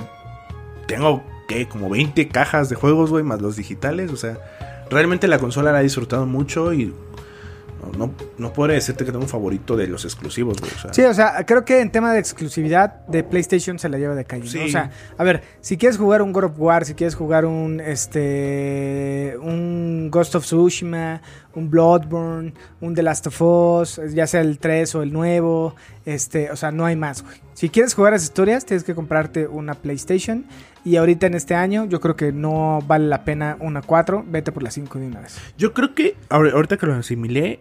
tengo, ¿qué? Como 20 cajas de juegos, güey, más los digitales. O sea, realmente la consola la he disfrutado mucho y no, no, no podré decirte que tengo un favorito de los exclusivos, güey. O sea, Sí, o sea, creo que en tema de exclusividad de PlayStation se la lleva de calle. O sea, a ver, si quieres jugar un God of War, si quieres jugar un este un Ghost of Tsushima, un Bloodborne, un The Last of Us, ya sea el 3 o el nuevo, este, o sea, no hay más, güey. Si quieres jugar las historias, tienes que comprarte una PlayStation y ahorita en este año yo creo que no vale la pena una 4, vete por la 5 de una vez. Yo creo que ahor- ahorita que lo asimilé,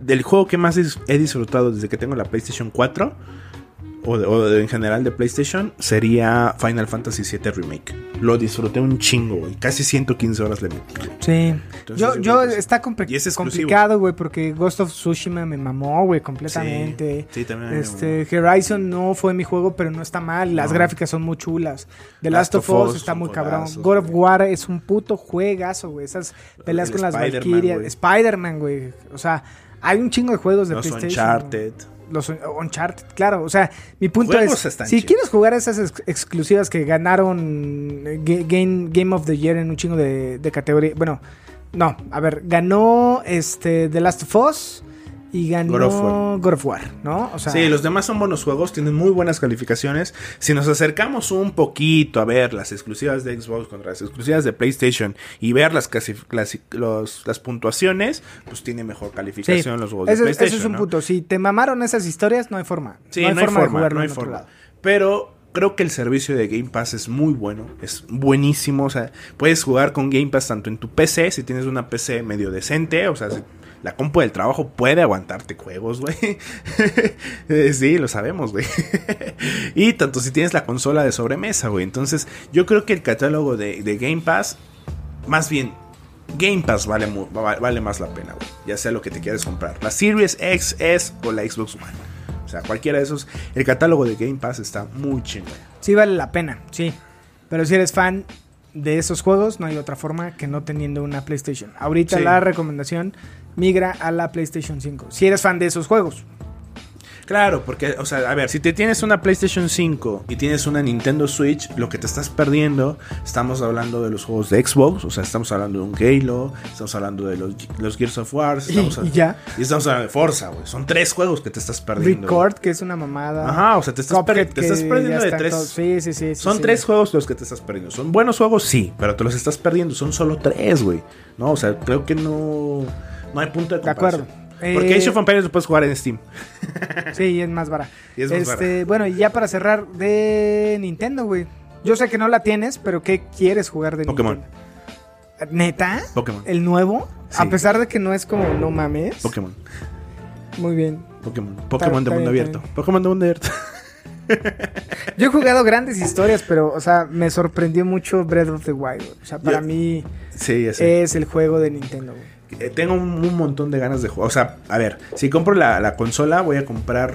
del juego que más he disfrutado desde que tengo la PlayStation 4, o, de- o de- en general de PlayStation, sería Final Fantasy VII Remake. Lo disfruté un chingo, güey. Casi 115 horas le metí. Sí. Entonces, yo, yo está Y es complicado, güey, porque Ghost of Tsushima me mamó, güey, completamente. Sí, sí, también Este, Horizon no fue mi juego, pero no está mal. Las No. gráficas son muy chulas. The Last, of Us está muy cabrón. God of. War es un puto juegazo, güey. Esas peleas El con las Valkyrias. Spider-Man, güey. O sea, hay un chingo de juegos de Los PlayStation. Uncharted. Los Un- Uncharted, claro. O sea, mi punto Juegos es, si chidos. quieres jugar esas ex- exclusivas que ganaron eh, Ga- Game, Game of the Year en un chingo de, de categoría, bueno, no, a ver, ganó este The Last of Us y ganó God of War. God of War, ¿no? O sea, Sí, los demás son buenos juegos, tienen muy buenas calificaciones. Si nos acercamos un poquito a ver las exclusivas de Xbox contra las exclusivas de PlayStation y ver las, los- puntuaciones, pues tiene mejor sí, calificación los juegos ese, de ese PlayStation. es un ¿no? punto. Si te mamaron esas historias, no hay forma. Sí, no hay forma, de jugarlo no hay en otro forma. lado. Pero creo que el servicio de Game Pass es muy bueno, es buenísimo. O sea, puedes jugar con Game Pass tanto en tu PC, si tienes una PC medio decente, o sea, si- la compu del trabajo puede aguantarte juegos, güey. Eh, sí, lo sabemos, güey. y tanto si tienes la consola de sobremesa, güey. Entonces, yo creo que el catálogo de, de Game Pass, más bien, Game Pass vale, vale más la pena, güey. Ya sea lo que te quieres comprar. La Series X, S o la Xbox One. O sea, cualquiera de esos. El catálogo de Game Pass está muy chingón. Sí vale la pena, sí. Pero si eres fan de esos juegos, no hay otra forma que no teniendo una PlayStation. Ahorita Sí. la recomendación migra a la PlayStation 5. Si eres fan de esos juegos. Claro, porque, o sea, a ver, si te tienes una PlayStation 5 y tienes una Nintendo Switch, lo que te estás perdiendo, estamos hablando de los juegos de Xbox, o sea, estamos hablando de un Halo, estamos hablando de los, los Gears of War, Y, estamos y ya. y estamos hablando de Forza, güey. Son tres juegos que te estás perdiendo. Record, que es una mamada. Ajá, o sea, te estás, Cuphead, per- te estás que perdiendo de tres. Sí, sí, sí. Son tres juegos los que te estás perdiendo. Son buenos juegos, sí, pero te los estás perdiendo. Son solo tres, güey. No, o sea, creo que no, no hay punto de De acuerdo. Porque Eh, Age of Empires lo puedes jugar en Steam. Sí, es más barato. Y es más este, Bueno, y ya para cerrar de Nintendo, güey. Yo sé que no la tienes, pero ¿qué quieres jugar de Pokémon. Nintendo? ¿Neta? Pokémon. ¿El nuevo? Sí. A pesar de que no es como, no mames. Pokémon. Muy bien. Pokémon. Pokémon de está mundo bien, abierto. Pokémon de mundo abierto. Yo he jugado grandes historias, pero, o sea, me sorprendió mucho Breath of the Wild. O sea, para Yo- mí Sí, es el juego de Nintendo. güey. Eh, tengo un, montón de ganas de jugar. O sea, a ver, si compro la, la consola, voy a comprar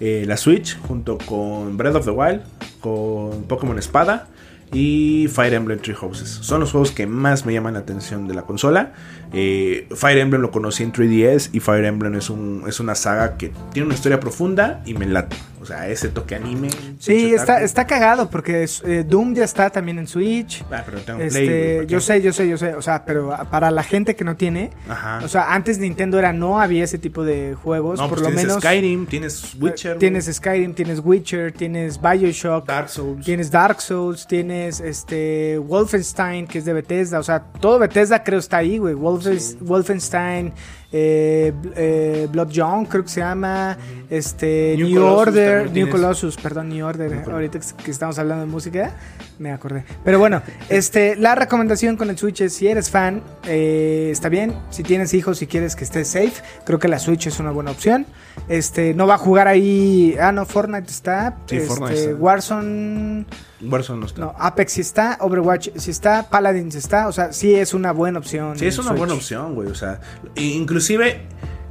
eh, la Switch junto con Breath of the Wild, con Pokémon Espada y Fire Emblem Three Houses. Son los juegos que más me llaman la atención de la consola. Eh, Fire Emblem lo conocí en 3DS y Fire Emblem es, un, es una saga que tiene una historia profunda y me late. O sea, ese toque anime. Sí, está, está cagado porque eh, Doom ya está también en Switch. Ah, pero tengo Este, Play, güey, ¿para yo sé, yo sé, yo sé, o sea, pero para la gente que no tiene, Ajá. o sea, antes Nintendo era no había ese tipo de juegos, no, por pues lo tienes menos Skyrim, tienes Witcher, eh, tienes Skyrim, tienes Witcher, tienes BioShock, Dark Souls. tienes Dark Souls, tienes este Wolfenstein que es de Bethesda, o sea, todo Bethesda creo está ahí, güey, Wolfes- Wolfenstein, eh, eh, Blood Young creo que se llama, este New New, Colossus Order, New. Colossus, perdón, New Order, ahorita que- estamos hablando de música, me acordé. Pero bueno, este, la recomendación con el Switch es si eres fan, eh, está bien. Si tienes hijos y quieres que estés safe, creo que la Switch es una buena opción. Este, no va a jugar ahí. Ah, no, Fortnite está. Sí, este, Fortnite está. Warzone. Warzone no está. No, Apex sí está. Overwatch sí está. Paladins está. O sea, sí es una buena opción. Sí, es una Switch. buena opción, güey. O sea, e- inclusive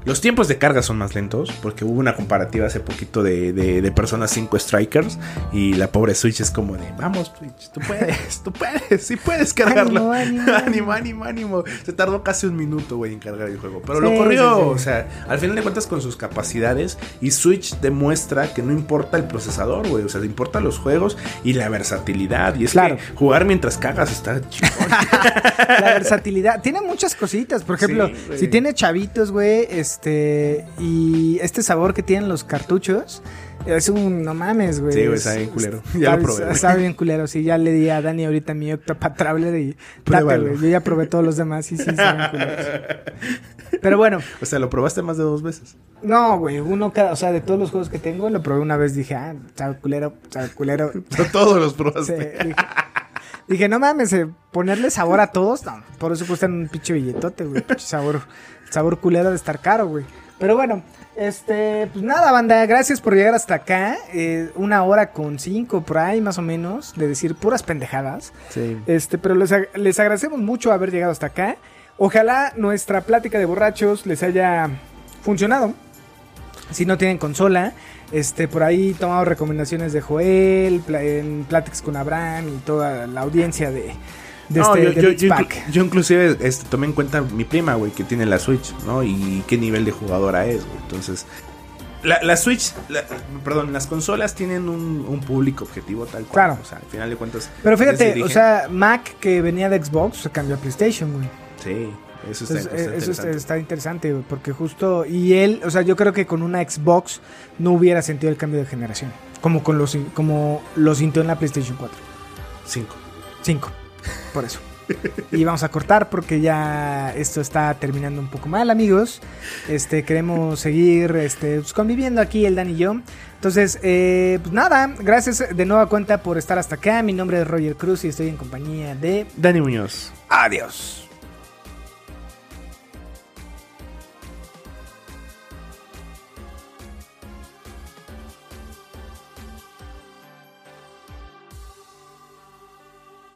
los tiempos de carga son más lentos porque hubo una comparativa hace poquito de, de, de Persona 5 Strikers y la pobre Switch es como de, vamos Switch, tú puedes, tú puedes, sí puedes cargarlo. Ánimo, ánimo, ánimo, ánimo. Se tardó casi un minuto, güey, en cargar el juego. Pero Sí, lo corrió, sí, sí. o sea, al final de cuentas con sus capacidades y Switch demuestra que no importa el procesador, güey, o sea, importa los juegos y la versatilidad. Y es Claro. que jugar mientras cagas está chingón. La versatilidad. Tiene muchas cositas. Por ejemplo, si tiene chavitos, güey, este. Y este sabor que tienen los cartuchos. Es un. No mames, güey. Sí, güey, es- está bien culero. Ya lo está- probé. Está bien culero. Sí, ya le di a Dani ahorita mi Octopath Traveler y. Güey. Yo ya probé todos los demás y sí, están bien culeros. Pero bueno, O sea, lo probaste más de dos veces. no, güey. Uno cada. O sea, de todos los juegos que tengo, lo probé una vez. Dije, ah, sabe culero, sabe culero. Todos los Sí, probaste. dije, dije, no mames, eh, ponerle sabor a todos, no, por eso cuestan un pinche billetote, güey, pinche sabor, sabor culero de estar caro, güey. Pero bueno, este, pues nada, banda, gracias por llegar hasta acá, eh, una hora con cinco por ahí más o menos, de decir puras pendejadas. Sí. Este, pero les, ag- les agradecemos mucho haber llegado hasta acá. Ojalá nuestra plática de borrachos les haya funcionado. Si no tienen consola, este, por ahí tomado recomendaciones de Joel, en pláticas con Abraham y toda la audiencia de, de No, este yo, de yo- Beats yo Pack. inclu- yo inclusive este, tomé en cuenta mi prima, güey, que tiene la Switch, ¿no? Y qué nivel de jugadora es, güey. Entonces, la, la Switch, la- perdón, las consolas tienen un, un público objetivo tal cual. Claro. O sea, al final de cuentas. Pero fíjate, o sea, Mac que venía de Xbox se cambió a PlayStation, güey. Sí, eso está, Entonces, está eh, eso está, interesante. está interesante, güey, porque justo, y él, o sea, yo creo que con una Xbox no hubiera sentido el cambio de generación, como con los, como lo sintió en la PlayStation 4. Cinco. 5, por eso. Y vamos a cortar porque ya esto está terminando un poco mal, amigos. Este, queremos seguir este, pues, conviviendo aquí el Dan y yo. Entonces, eh, pues nada, gracias de nueva cuenta por estar hasta acá. Mi nombre es Roger Cruz y estoy en compañía de... Dani Muñoz. Adiós.